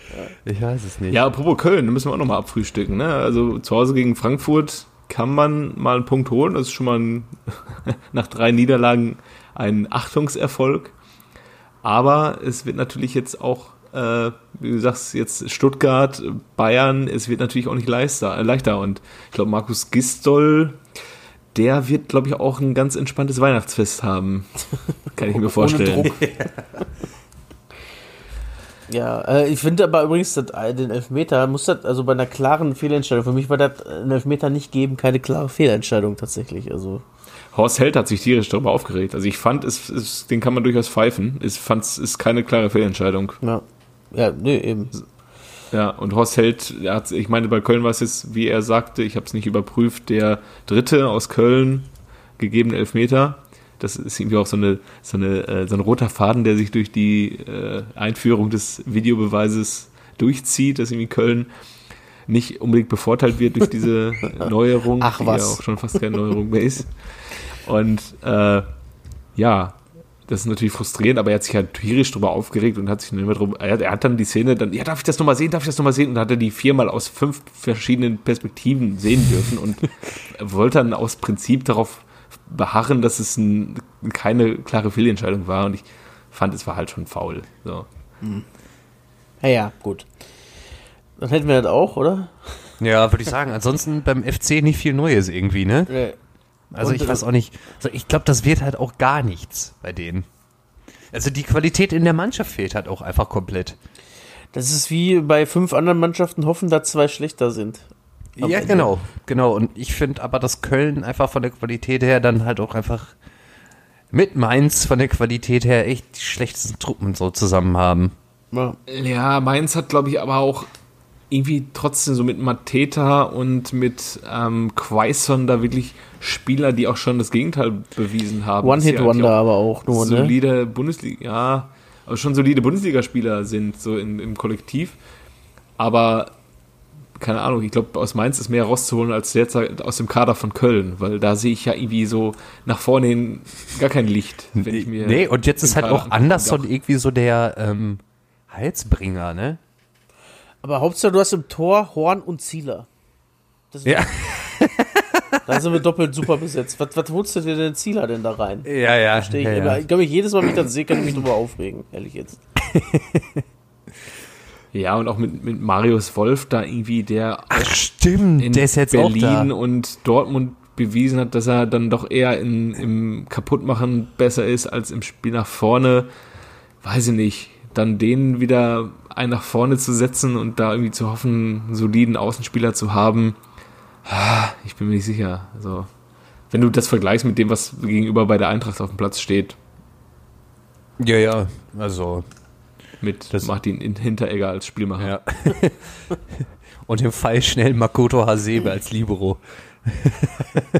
Ich weiß es nicht. Ja, apropos Köln, da müssen wir auch nochmal abfrühstücken. Ne? Also zu Hause gegen Frankfurt kann man mal einen Punkt holen. Das ist schon mal ein, nach drei Niederlagen ein Achtungserfolg. Aber es wird natürlich jetzt auch, äh, wie du sagst, jetzt Stuttgart, Bayern, es wird natürlich auch nicht leichter. Äh, leichter. Und ich glaube, Markus Gistol, der wird, glaube ich, auch ein ganz entspanntes Weihnachtsfest haben. Kann ich mir vorstellen. Ohne Druck. Ja, äh, ich finde aber übrigens, dass, äh, den Elfmeter muss das, also bei einer klaren Fehlentscheidung, für mich war das äh, ein Elfmeter nicht geben, keine klare Fehlentscheidung tatsächlich. Also, Horst Held hat sich tierisch darüber aufgeregt. Also ich fand, es, es, den kann man durchaus pfeifen. Ich fand, es ist keine klare Fehlentscheidung. ja. Ja, nee, eben. Ja, und Horst Held, hat, ich meine, bei Köln war es jetzt, wie er sagte, ich habe es nicht überprüft, der Dritte aus Köln gegebene Elfmeter. Das ist irgendwie auch so eine, so eine, äh, so ein roter Faden, der sich durch die äh, Einführung des Videobeweises durchzieht, dass irgendwie Köln nicht unbedingt bevorteilt wird durch diese Neuerung, Ach, die ja auch schon fast keine Neuerung mehr ist. Und äh, ja, das ist natürlich frustrierend, aber er hat sich halt tierisch drüber aufgeregt und hat sich dann immer drüber, er, hat- er hat dann die Szene dann, ja, darf ich das nochmal sehen, darf ich das nochmal sehen? Und dann hat er die viermal aus fünf verschiedenen Perspektiven sehen dürfen und wollte dann aus Prinzip darauf beharren, dass es ein, keine klare Fehlentscheidung war und ich fand, es war halt schon faul. So. Ja, ja, gut. Dann hätten wir das auch, oder? Ja, würde ich sagen. Ansonsten beim FC nicht viel Neues irgendwie, ne? Nee. Also Und, ich äh, weiß auch nicht. Also ich glaube, das wird halt auch gar nichts bei denen. Also die Qualität in der Mannschaft fehlt halt auch einfach komplett. Das ist wie bei fünf anderen Mannschaften hoffen, dass zwei schlechter sind. Ja, Ende. genau, genau. Und ich finde aber, dass Köln einfach von der Qualität her dann halt auch einfach mit Mainz von der Qualität her echt die schlechtesten Truppen so zusammen haben. Ja. Ja, Mainz hat, glaube ich, aber auch irgendwie trotzdem so mit Mateta und mit ähm, Quaison da wirklich Spieler, die auch schon das Gegenteil bewiesen haben. One-Hit-Wonder auch aber auch nur, ne? solide Bundesliga, ja, aber schon solide Bundesligaspieler sind, so in, im Kollektiv. Aber keine Ahnung, ich glaube, aus Mainz ist mehr rauszuholen als derzeit aus dem Kader von Köln, weil da sehe ich ja irgendwie so nach vorne hin gar kein Licht. Wenn ich mir nee, und jetzt ist halt Kader auch angucke. Andersson irgendwie so der ähm, Halsbringer, ne? Aber Hauptsache, du hast im Tor Horn und Zieler. Das Ja. Da sind wir doppelt super besetzt. Was, was holst du dir denn Zieler denn da rein? Ja, ja. Steh ich, ja, immer, ja. ich glaube, jedes Mal, wenn ich das sehe, kann ich mich drüber aufregen, ehrlich jetzt. Ja, und auch mit, mit Marius Wolf da irgendwie, der Ach, stimmt, in der ist jetzt Berlin auch da. und Dortmund bewiesen hat, dass er dann doch eher in, im Kaputtmachen besser ist als im Spiel nach vorne. Weiß ich nicht. Dann den wieder einen nach vorne zu setzen und da irgendwie zu hoffen, einen soliden Außenspieler zu haben. ah, Ich bin mir nicht sicher. Also, wenn du das vergleichst mit dem, was gegenüber bei der Eintracht auf dem Platz steht, Ja, ja, also, mit Das- Martin in- Hinteregger als Spielmacher. ja. Und im Fall schnell Makoto Hasebe als Libero.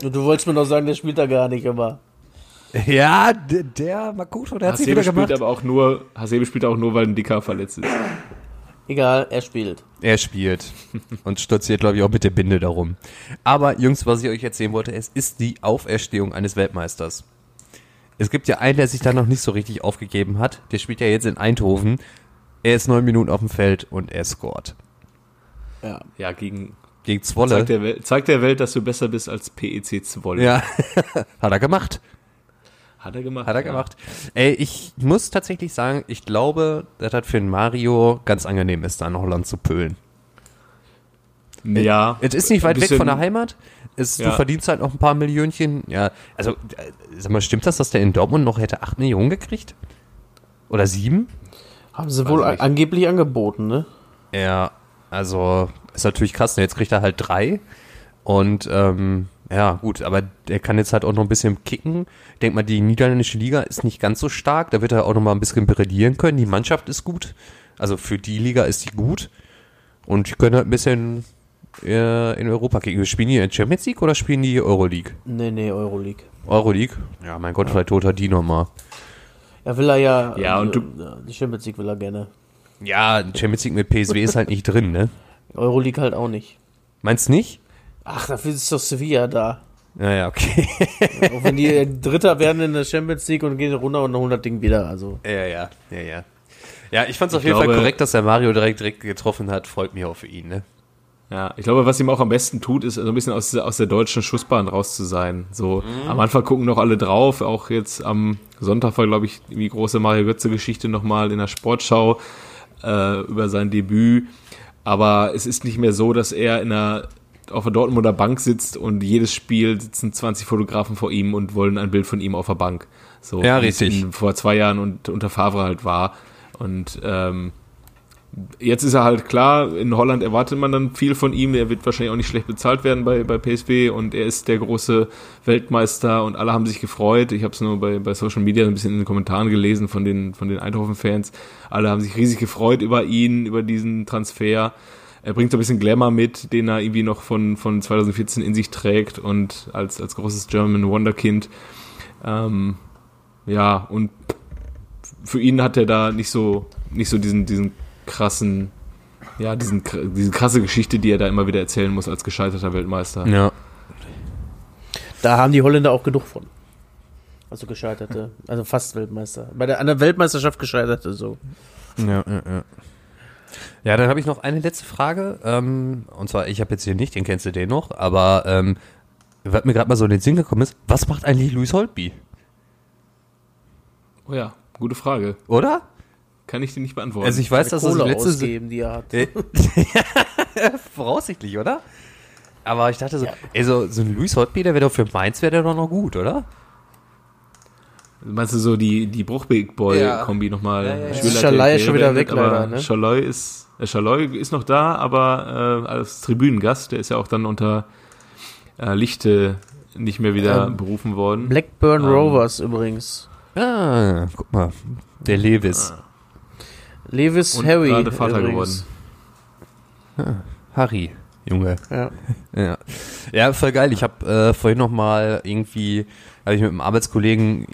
Und du wolltest mir noch sagen, der spielt da gar nicht immer. Ja, der, der Makoto, der hat sich Hasebe wieder spielt aber auch nur, Hasebe spielt auch nur, weil ein Dicker verletzt ist. Egal, er spielt. Er spielt und stolziert, glaube ich, auch mit der Binde darum. Aber, Jungs, was ich euch erzählen wollte, es ist die Auferstehung eines Weltmeisters. Es gibt ja einen, der sich da noch nicht so richtig aufgegeben hat. Der spielt ja jetzt in Eindhoven. Er ist neun Minuten auf dem Feld und er scored. Ja. Ja, gegen Gegen Zwolle. Zeig der, Welt, zeig der Welt, dass du besser bist als PEC Zwolle. Ja, hat er gemacht. Hat er gemacht. Hat er ja. gemacht. Ey, ich muss tatsächlich sagen, ich glaube, dass das für den Mario ganz angenehm ist, da in Holland zu pölen. Ja. Es ist nicht weit weg von der Heimat. Es, Du Ja. verdienst halt noch ein paar Millionchen. Ja, also, äh, sag mal, stimmt das, dass der in Dortmund noch hätte 8 Millionen gekriegt? Oder 7? Haben sie Weiß wohl ich nicht. angeblich angeboten, ne? Ja, also ist natürlich krass. ne? Jetzt kriegt er halt drei. Und ähm, ja, gut, aber der kann jetzt halt auch noch ein bisschen kicken. Ich denke mal, die niederländische Liga ist nicht ganz so stark. Da wird er auch noch mal ein bisschen brillieren können. Die Mannschaft ist gut. Also für die Liga ist die gut. Und die können halt ein bisschen äh, in Europa kicken. Spielen die in Champions League oder spielen die Euroleague? Nee, nee, Euroleague. Euroleague? Ja, mein Gott, vielleicht holt er die nochmal. Ja, will er ja. Ja, und du- ja, Die Champions League will er gerne. Ja, Champions League mit PSW ist halt nicht drin, ne? Euroleague halt auch nicht. Meinst du nicht? Ach, dafür ist doch Sevilla da. Ja, ja, okay. Auch wenn die Dritter werden in der Champions League und gehen runter und holen das Ding wieder. Also, Ja, ja, ja, ja. Ja, ich fand es auf jeden Fall glaube- korrekt, dass der Mario direkt, direkt getroffen hat. Freut mich auch für ihn, ne? Ja, ich glaube, was ihm auch am besten tut, ist so ein bisschen aus, der- aus der deutschen Schussbahn raus zu sein. So, am Anfang gucken noch alle drauf. Auch jetzt am Sonntag war, glaube ich, die große Mario Götze-Geschichte nochmal in der Sportschau äh, über sein Debüt. Aber es ist nicht mehr so, dass er in einer, auf der Dortmunder Bank sitzt und jedes Spiel sitzen 20 Fotografen vor ihm und wollen ein Bild von ihm auf der Bank. So, Ja, richtig. Vor zwei Jahren und unter Favre halt war. Und ähm, Jetzt ist er halt klar, in Holland erwartet man dann viel von ihm. Er wird wahrscheinlich auch nicht schlecht bezahlt werden bei, bei PSW und er ist der große Weltmeister und alle haben sich gefreut. Ich habe es nur bei, bei Social Media ein bisschen in den Kommentaren gelesen von den, von den Eindhoven-Fans. Alle haben sich riesig gefreut über ihn, über diesen Transfer. Er bringt so ein bisschen Glamour mit, den er irgendwie noch von, von 2014 in sich trägt und als, als großes German Wonderkind. Ähm, ja, und für ihn hat er da nicht so, nicht so diesen, diesen krassen, ja, diesen, diese krasse Geschichte, die er da immer wieder erzählen muss als gescheiterter Weltmeister. Ja. da haben die Holländer auch genug von. Also gescheiterte, also fast Weltmeister. Bei der, an der Weltmeisterschaft gescheiterte, so. Ja, ja, ja. Ja, dann habe ich noch eine letzte Frage. Ähm, und zwar, ich habe jetzt hier nicht, den kennst du den noch, aber ähm, was mir gerade mal so in den Sinn gekommen ist, was macht eigentlich Luis Holtby? Oh ja, gute Frage. Oder? Kann ich dir nicht beantworten. Also ich weiß, dass das letzte ausgeben, die er hat. Äh, Voraussichtlich, oder? Aber ich dachte so, ey, so, so ein Luis Holtby, der wäre doch für Mainz, wäre der doch noch gut, oder? Meinst du so die, die Bruch-Big-Boy-Kombi nochmal? Ja, ja, ja. Ich will Ist Schalai der schon wieder weg, aber leider, ne? Schalai ist, äh, Schalai ist noch da, aber äh, als Tribünengast, der ist ja auch dann unter äh, Lichte nicht mehr wieder Ähm, berufen worden. Blackburn Ähm. Rovers übrigens. Ah, guck mal. Der Lewis. Lewis Und Harry. gerade Vater übrigens. Harry, Junge. Ja. Ja, ja voll geil. Ich habe äh, vorhin noch mal irgendwie, habe ich mit einem Arbeitskollegen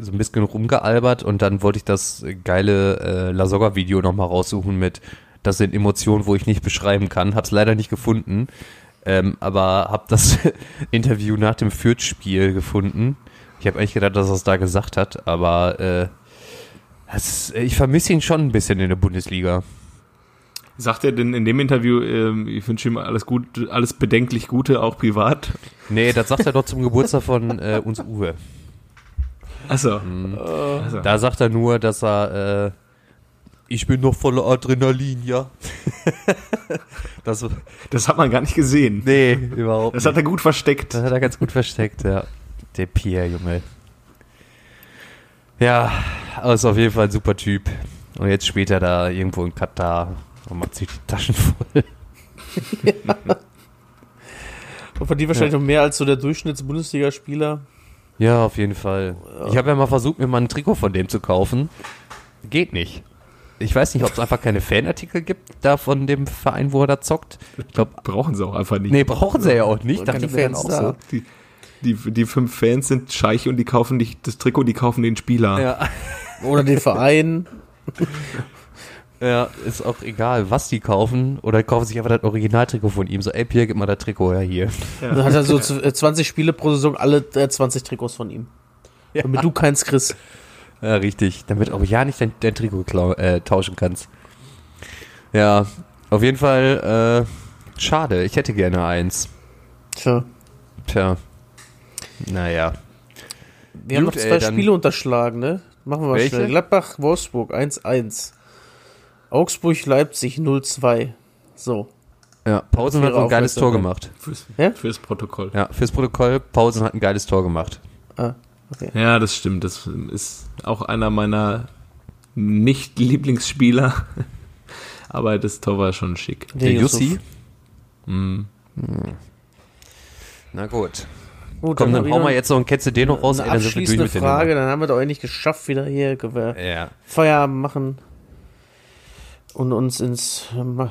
so ein bisschen rumgealbert und dann wollte ich das geile äh, Lasogga-Video noch mal raussuchen mit das sind Emotionen, wo ich nicht beschreiben kann. Hab's leider nicht gefunden, ähm, aber habe das Interview nach dem Fürth-Spiel gefunden. Ich habe eigentlich gedacht, dass er es da gesagt hat, aber äh, das, ich vermisse ihn schon ein bisschen in der Bundesliga. Sagt er denn in dem Interview, ähm, ich wünsche ihm alles gut, alles bedenklich Gute, auch privat? Nee, das sagt er doch zum Geburtstag von äh, uns Uwe. Achso. Mhm. Also. Da sagt er nur, dass er, äh, ich bin noch voller Adrenalin, ja. das, Das hat man gar nicht gesehen. nee, überhaupt Das nicht. hat er gut versteckt. Das hat er ganz gut versteckt, ja. Der Pierre, Junge. Ja, aber ist auf jeden Fall ein super Typ. Und jetzt später da irgendwo in Katar und macht sich die Taschen voll. Und verdient wahrscheinlich noch mehr als so der Durchschnitts-Bundesligaspieler. Ja, auf jeden Fall. Ich habe ja mal versucht, mir mal ein Trikot von dem zu kaufen. Geht nicht. Ich weiß nicht, ob es einfach keine Fanartikel gibt, da von dem Verein, wo er da zockt. Ich glaube, Brauchen sie auch einfach nicht. nee, brauchen sie ja auch nicht. Dachte ich mir dann Fans auch da. so. Die, die, die fünf Fans sind Scheich und die kaufen nicht das Trikot, die kaufen den Spieler. Ja. Oder den Verein. ja, ist auch egal, was die kaufen. Oder kaufen sich einfach das Originaltrikot von ihm. So, ey, Pierre, gib mal das Trikot her hier. Dann hat er so z- äh, 20 Spiele pro Saison, alle äh, 20 Trikots von ihm. Damit du keins kriegst. Ja, richtig. Damit auch ja nicht dein, dein Trikot klau äh, tauschen kannst. Ja, auf jeden Fall, äh, schade. Ich hätte gerne eins. Tja. Tja. Naja. Wir haben noch Gut, zwei ey, dann- Spiele unterschlagen, ne? Machen wir mal Welche? schnell. Gladbach, Wolfsburg 1-1. Augsburg, Leipzig 0-2. So. Ja, Pausen hat ein geiles Tor gemacht. Fürs, Ja? fürs Protokoll. Ja, fürs Protokoll, Pausen hat ein geiles Tor gemacht. Ah, okay. Ja, das stimmt. Das ist auch einer meiner Nicht-Lieblingsspieler. Aber das Tor war schon schick. Der Yusuf. Jussi? Mhm. Na gut. Gut, Komm, dann ich hauen wir jetzt noch einen Ketze den noch raus, eine ey, dann sind wir durch abschließende Frage, dann haben wir doch eigentlich geschafft, wieder hier Ja. Feierabend machen und uns ins ähm,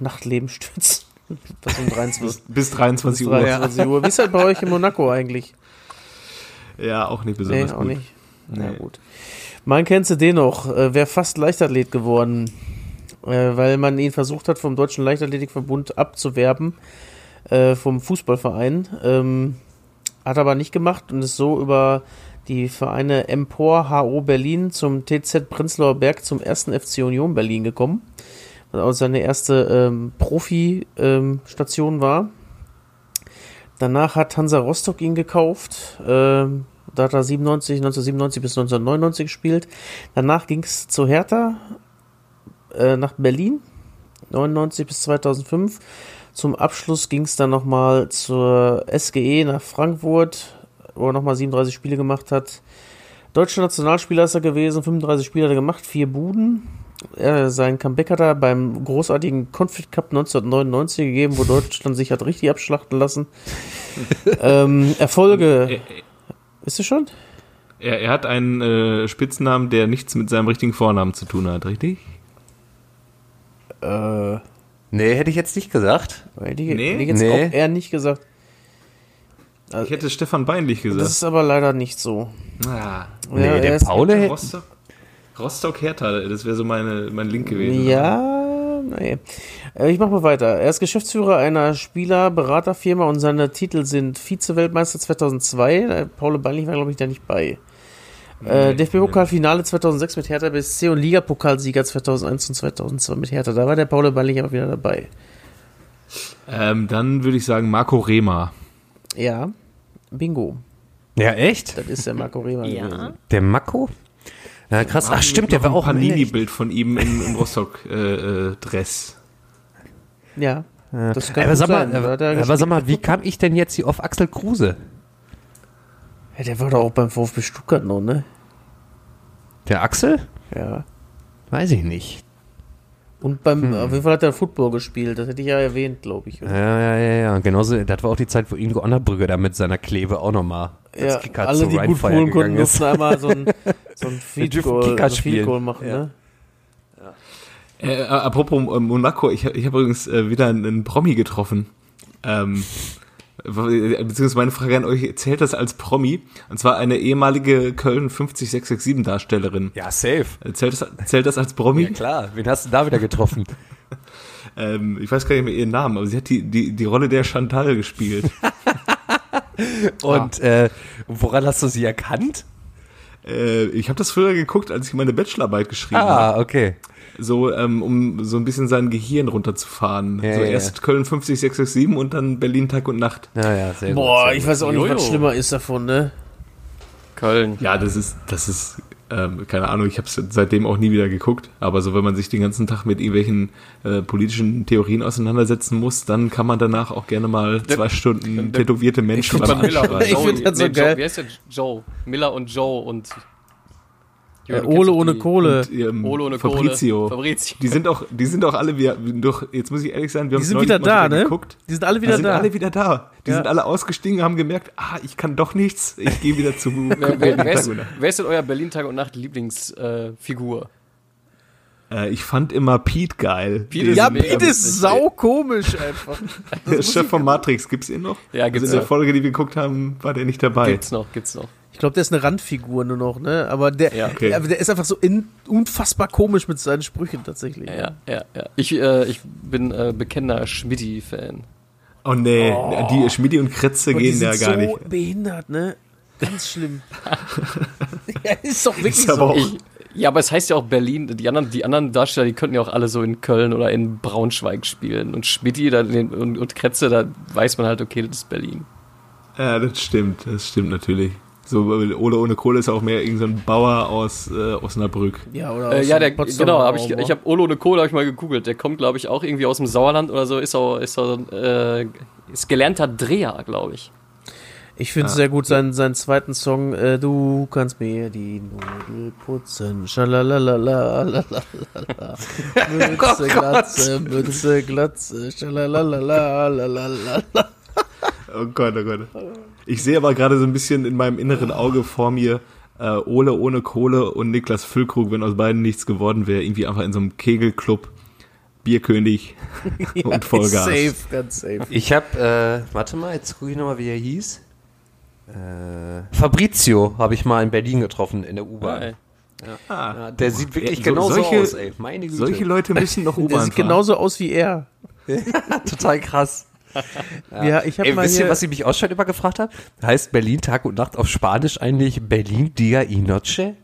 Nachtleben stürzen. Was um 23 Bis, bis 23 bis Uhr. 23 Uhr. Wie ist das bei euch in Monaco eigentlich? Ja, auch nicht Nee, besonders auch gut. nicht. Na Nee. gut. Man kennst du den noch, äh, wäre fast Leichtathlet geworden, äh, weil man ihn versucht hat, vom Deutschen Leichtathletikverbund abzuwerben, äh, vom Fußballverein. Ähm, hat aber nicht gemacht und ist so über die Vereine Empor HO Berlin zum TZ Prenzlauer Berg zum ersten FC Union Berlin gekommen. Was auch seine erste ähm, Profi-Station war. Danach hat Hansa Rostock ihn gekauft. Ähm, da hat er 97, 1997 bis 1999 gespielt. Danach ging es zu Hertha äh, nach Berlin, 99 bis 2005. Zum Abschluss ging es dann nochmal zur SGE nach Frankfurt, wo er nochmal 37 Spiele gemacht hat. Deutscher Nationalspieler ist er gewesen, 35 Spiele hat er gemacht, vier Buden. Äh, sein Comeback hat er beim großartigen Confed Cup 1999 gegeben, wo Deutschland sich hat richtig abschlachten lassen. ähm, Erfolge. Er, Ist du schon? er, er hat einen äh, Spitznamen, der nichts mit seinem richtigen Vornamen zu tun hat, richtig? Äh, Nee, hätte ich jetzt nicht gesagt. hätte ich, Nee? hätte ich jetzt Nee. auch eher nicht gesagt. Ich hätte Stefan Beinlich Das gesagt. ist aber leider nicht so. Ah, Nee, Ja, er der Paul hätte. Rostock, Rostock Hertha, das wäre so meine, mein Link gewesen. Ja, nee. Äh, Ich mache mal weiter. Er ist Geschäftsführer einer Spieler-Beraterfirma und seine Titel sind Vize-Weltmeister 2002. Äh, Paul Beinlich war, glaube ich, da nicht bei. Äh, DFB-Pokalfinale 2006 mit Hertha BSC und Ligapokalsieger 2001 und 2002 mit Hertha. Da war der Paul Beinlich aber wieder dabei. Ähm, dann würde ich sagen Marco Rehmer. Ja, Bingo. Ja, echt? Das ist der Marco Rehmer gewesen. Der Mako? Ja, krass. Ach, stimmt, der war auch ein Panini-Bild von ihm im, im Rostock-Dress. Ja, das kann aber sag mal, er aber, aber sag mal, wie kam ich denn jetzt hier auf Axel Kruse? Ja, der war doch auch beim VfB Stuttgart noch, ne? Der Axel? Ja. Weiß ich nicht. Und beim, Hm. auf jeden Fall hat er Football gespielt, das hätte ich ja erwähnt, glaube ich. Ja, ja, ja, ja. Genauso, das war auch die Zeit, wo Ingo Annerbrügge da mit seiner Klebe auch nochmal als Ja, Kicker alle, zu die gut polen konnten, mussten einmal so ein, so ein Field Goal, Kicker so Field. Goal machen, Ja. ne? Äh, apropos äh, Monaco, ich, ich habe übrigens äh, wieder einen, einen Promi getroffen. Ähm, äh, beziehungsweise meine Frage an euch, zählt das als Promi? Und zwar eine ehemalige Köln 50667 Darstellerin. Ja, safe. Äh, Zählt das, zählt das als Promi? Ja, klar. Wen hast du da wieder getroffen? Ähm, ich weiß gar nicht mehr ihren Namen, aber sie hat die, die, die Rolle der Chantal gespielt. Und äh, woran hast du sie erkannt? äh, ich habe das früher geguckt, als ich meine Bachelorarbeit geschrieben habe. Ah, okay. So, ähm, um so ein bisschen sein Gehirn runterzufahren. Ja, so ja, erst Köln 50667 und dann Berlin Tag und Nacht. Ja, ja, sehr Boah, gut. sehr ich gut. weiß auch nicht, Jojo. was schlimmer ist davon, ne? Köln. Ja, das ist, das ist, ähm, keine Ahnung, ich habe es seitdem auch nie wieder geguckt. Aber so, wenn man sich den ganzen Tag mit irgendwelchen äh, politischen Theorien auseinandersetzen muss, dann kann man danach auch gerne mal zwei Stunden tätowierte Menschen find beim Miller. Ich find das so Joe, geil. Wie heißt der? Joe. Miller und Joe und Äh, du Ole doch ohne die- Kohle. Und, ähm, Ole ohne Fabrizio. Kohle. Fabrizio. Die sind auch, die sind auch alle wieder, doch, jetzt muss ich ehrlich sein, wir haben Die sind neulich wieder da, ne? geguckt. Die sind alle Die wieder sind da. alle wieder da. Die Ja. sind alle ausgestiegen, haben gemerkt, ah, ich kann doch nichts, ich gehe wieder zu Wer, wer, wer, ist, Tag und Nacht. wer ist denn euer Berlin Tag und Nacht Lieblingsfigur? Äh, äh, Ich fand immer Pete geil. Pete ja, Pete ist witzig. sau komisch einfach. Der Chef von Matrix, gibt's ihn noch? Ja, gibt's also in der. Folge, die wir geguckt haben, war der nicht dabei. Gibt's noch, gibt's noch. Ich glaube, der ist eine Randfigur nur noch, ne? Aber der, Ja. Okay. aber der ist einfach so in, unfassbar komisch mit seinen Sprüchen tatsächlich. Ja, ja, ja. Ich, äh, ich bin äh, bekennender Schmidti-Fan. Oh nee, die Schmidi und Kretze die gehen sind ja gar so nicht. behindert, ne? Ganz schlimm. ja, ist doch wirklich Ist so. Ich, ja, aber es heißt ja auch Berlin. Die anderen, die anderen Darsteller, die könnten ja auch alle so in Köln oder in Braunschweig spielen. Und Schmidti da, und, und Kretze, da weiß man halt, okay, das ist Berlin. Ja, das stimmt, das stimmt natürlich. So, Ole ohne Kohle ist auch mehr irgendein so Bauer aus äh, Osnabrück. Ja, oder Äh, aus ja, dem der, genau, hab ich, ich habe Olo eine Kohle, habe ich mal gegoogelt. Der kommt, glaube ich, auch irgendwie aus dem Sauerland oder so. Ist auch, ist auch, äh, ist gelernter Dreher, glaube ich. Ich finde es sehr gut, seinen, seinen zweiten Song, äh, Du kannst mir die Nudel putzen, schalalalalala, Mütze, Glatze, Mütze, Glatze, schalalalalala. Oh Gott, oh Gott. Ich sehe aber gerade so ein bisschen in meinem inneren Auge vor mir äh, Ole ohne Kohle und Niklas Füllkrug, wenn aus beiden nichts geworden wäre, irgendwie einfach in so einem Kegelclub, Bierkönig und Vollgas. Safe, ganz safe. Ich habe, äh, warte mal, jetzt gucke ich nochmal, wie er hieß. Äh, Fabrizio habe ich mal in Berlin getroffen, in der U-Bahn. Geil. Ja, der sieht wirklich so- genauso solche- aus, ey. Meine Güte. Solche Leute müssen noch Der U-Bahn sieht fahren. genauso aus wie er. Total krass. Ja, ich habe mal wisst ihr, hier, was ich mich auch schon immer gefragt habe? Heißt Berlin Tag und Nacht auf Spanisch eigentlich Berlin Dia y Noche?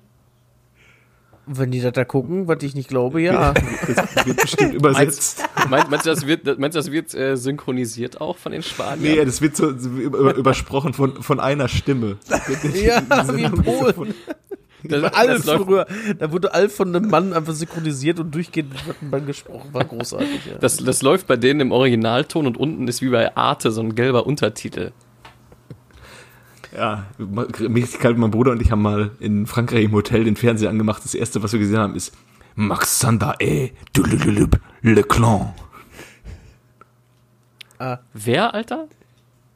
wenn die das da gucken, was ich nicht glaube, ja. Das wird bestimmt übersetzt. Meinst, meinst du, das wird, meinst du, das wird äh, synchronisiert auch von den Spaniern? Nee, das wird so, über, übersprochen von, von einer Stimme. ja, wie in Polen. das, Das läuft, früher, da wurde Alf von einem Mann einfach synchronisiert und durchgehend wird ein Mann gesprochen. War großartig, ja. das, das läuft bei denen im Originalton und unten ist wie bei Arte so ein gelber Untertitel. Ja, mein Bruder und ich haben mal in Frankreich im Hotel den Fernseher angemacht. Das erste, was wir gesehen haben, ist Max Sander Dulululub, Le Clan. Wer, Alter?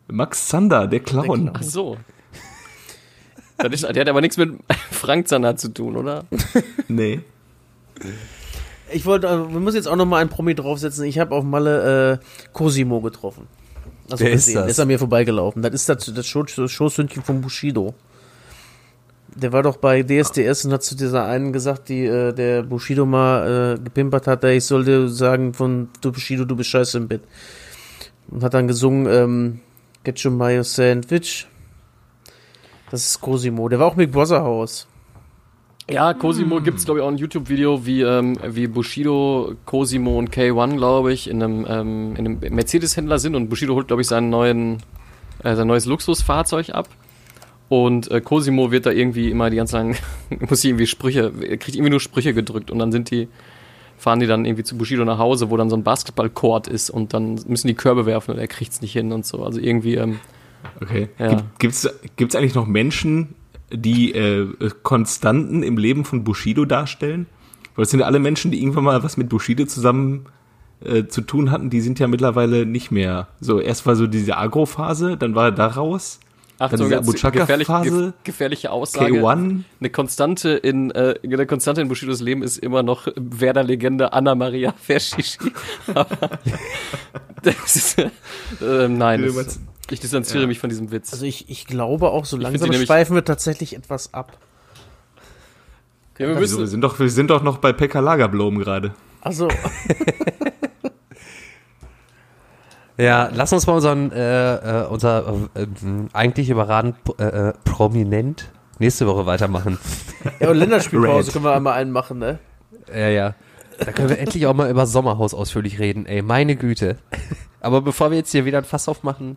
Max Zander, der Clown. Ach so. Das ist, der hat aber nichts mit Frank Zander zu tun, oder? Nee. Ich wollte, äh, wir müssen jetzt auch noch mal einen Promi draufsetzen. Ich habe auf Malle äh, Cosimo getroffen. Also Wer ist das? Der ist an mir vorbeigelaufen. Das ist das, das, Showsündchen von Bushido. Der war doch bei DSDS und hat zu dieser einen gesagt, die äh, der Bushido mal äh, gepimpert hat, ey, ich soll dir sagen von du Bushido, du bist scheiße im Bett. Und hat dann gesungen, ähm, Get your mayo sandwich. Das ist Cosimo. Der war auch mit Brother House. Ja, Cosimo gibt's glaube ich, auch ein YouTube-Video, wie, ähm, wie Bushido, Cosimo und K1, glaube ich, in einem, ähm, in einem Mercedes-Händler sind und Bushido holt, glaube ich, seinen neuen, äh, sein neues Luxusfahrzeug ab. Und äh, Cosimo wird da irgendwie immer die ganze Zeit, muss irgendwie Sprüche, er kriegt irgendwie nur Sprüche gedrückt und dann sind die, fahren die dann irgendwie zu Bushido nach Hause, wo dann so ein Basketballcourt ist und dann müssen die Körbe werfen und er kriegt's nicht hin und so. Also irgendwie, ähm, Okay. Ja. Gibt, gibt's, gibt's eigentlich noch Menschen, die äh, Konstanten im Leben von Bushido darstellen? Weil es sind ja alle Menschen, die irgendwann mal was mit Bushido zusammen äh, zu tun hatten, die sind ja mittlerweile nicht mehr. So, erst war so diese Agro-Phase, dann war er da raus. Achtung, diese jetzt Abu Chaka gefährlich, Phase, gef gefährliche Aussage. K1. Eine Konstante in äh, eine Konstante in Bushidos Leben ist immer noch Werder-Legende Anna Maria Verschici. Aber das ist, äh, nein, das, ich distanziere mich von diesem Witz. Also ich, ich glaube auch, so langsam schweifen wir tatsächlich etwas ab. ja, wir Wieso, wir, müssen, sind doch, wir sind doch noch bei Pekka Lagerblom gerade. Also, Ja, lass uns mal unseren, äh, äh, unser äh, äh, eigentlich überragend äh, äh, prominent nächste Woche weitermachen. ja, und Länderspielpause Red. können wir einmal einen machen, ne? Ja, ja. Da können wir endlich auch mal über Sommerhaus ausführlich reden, ey, meine Güte. Aber bevor wir jetzt hier wieder ein Fass aufmachen,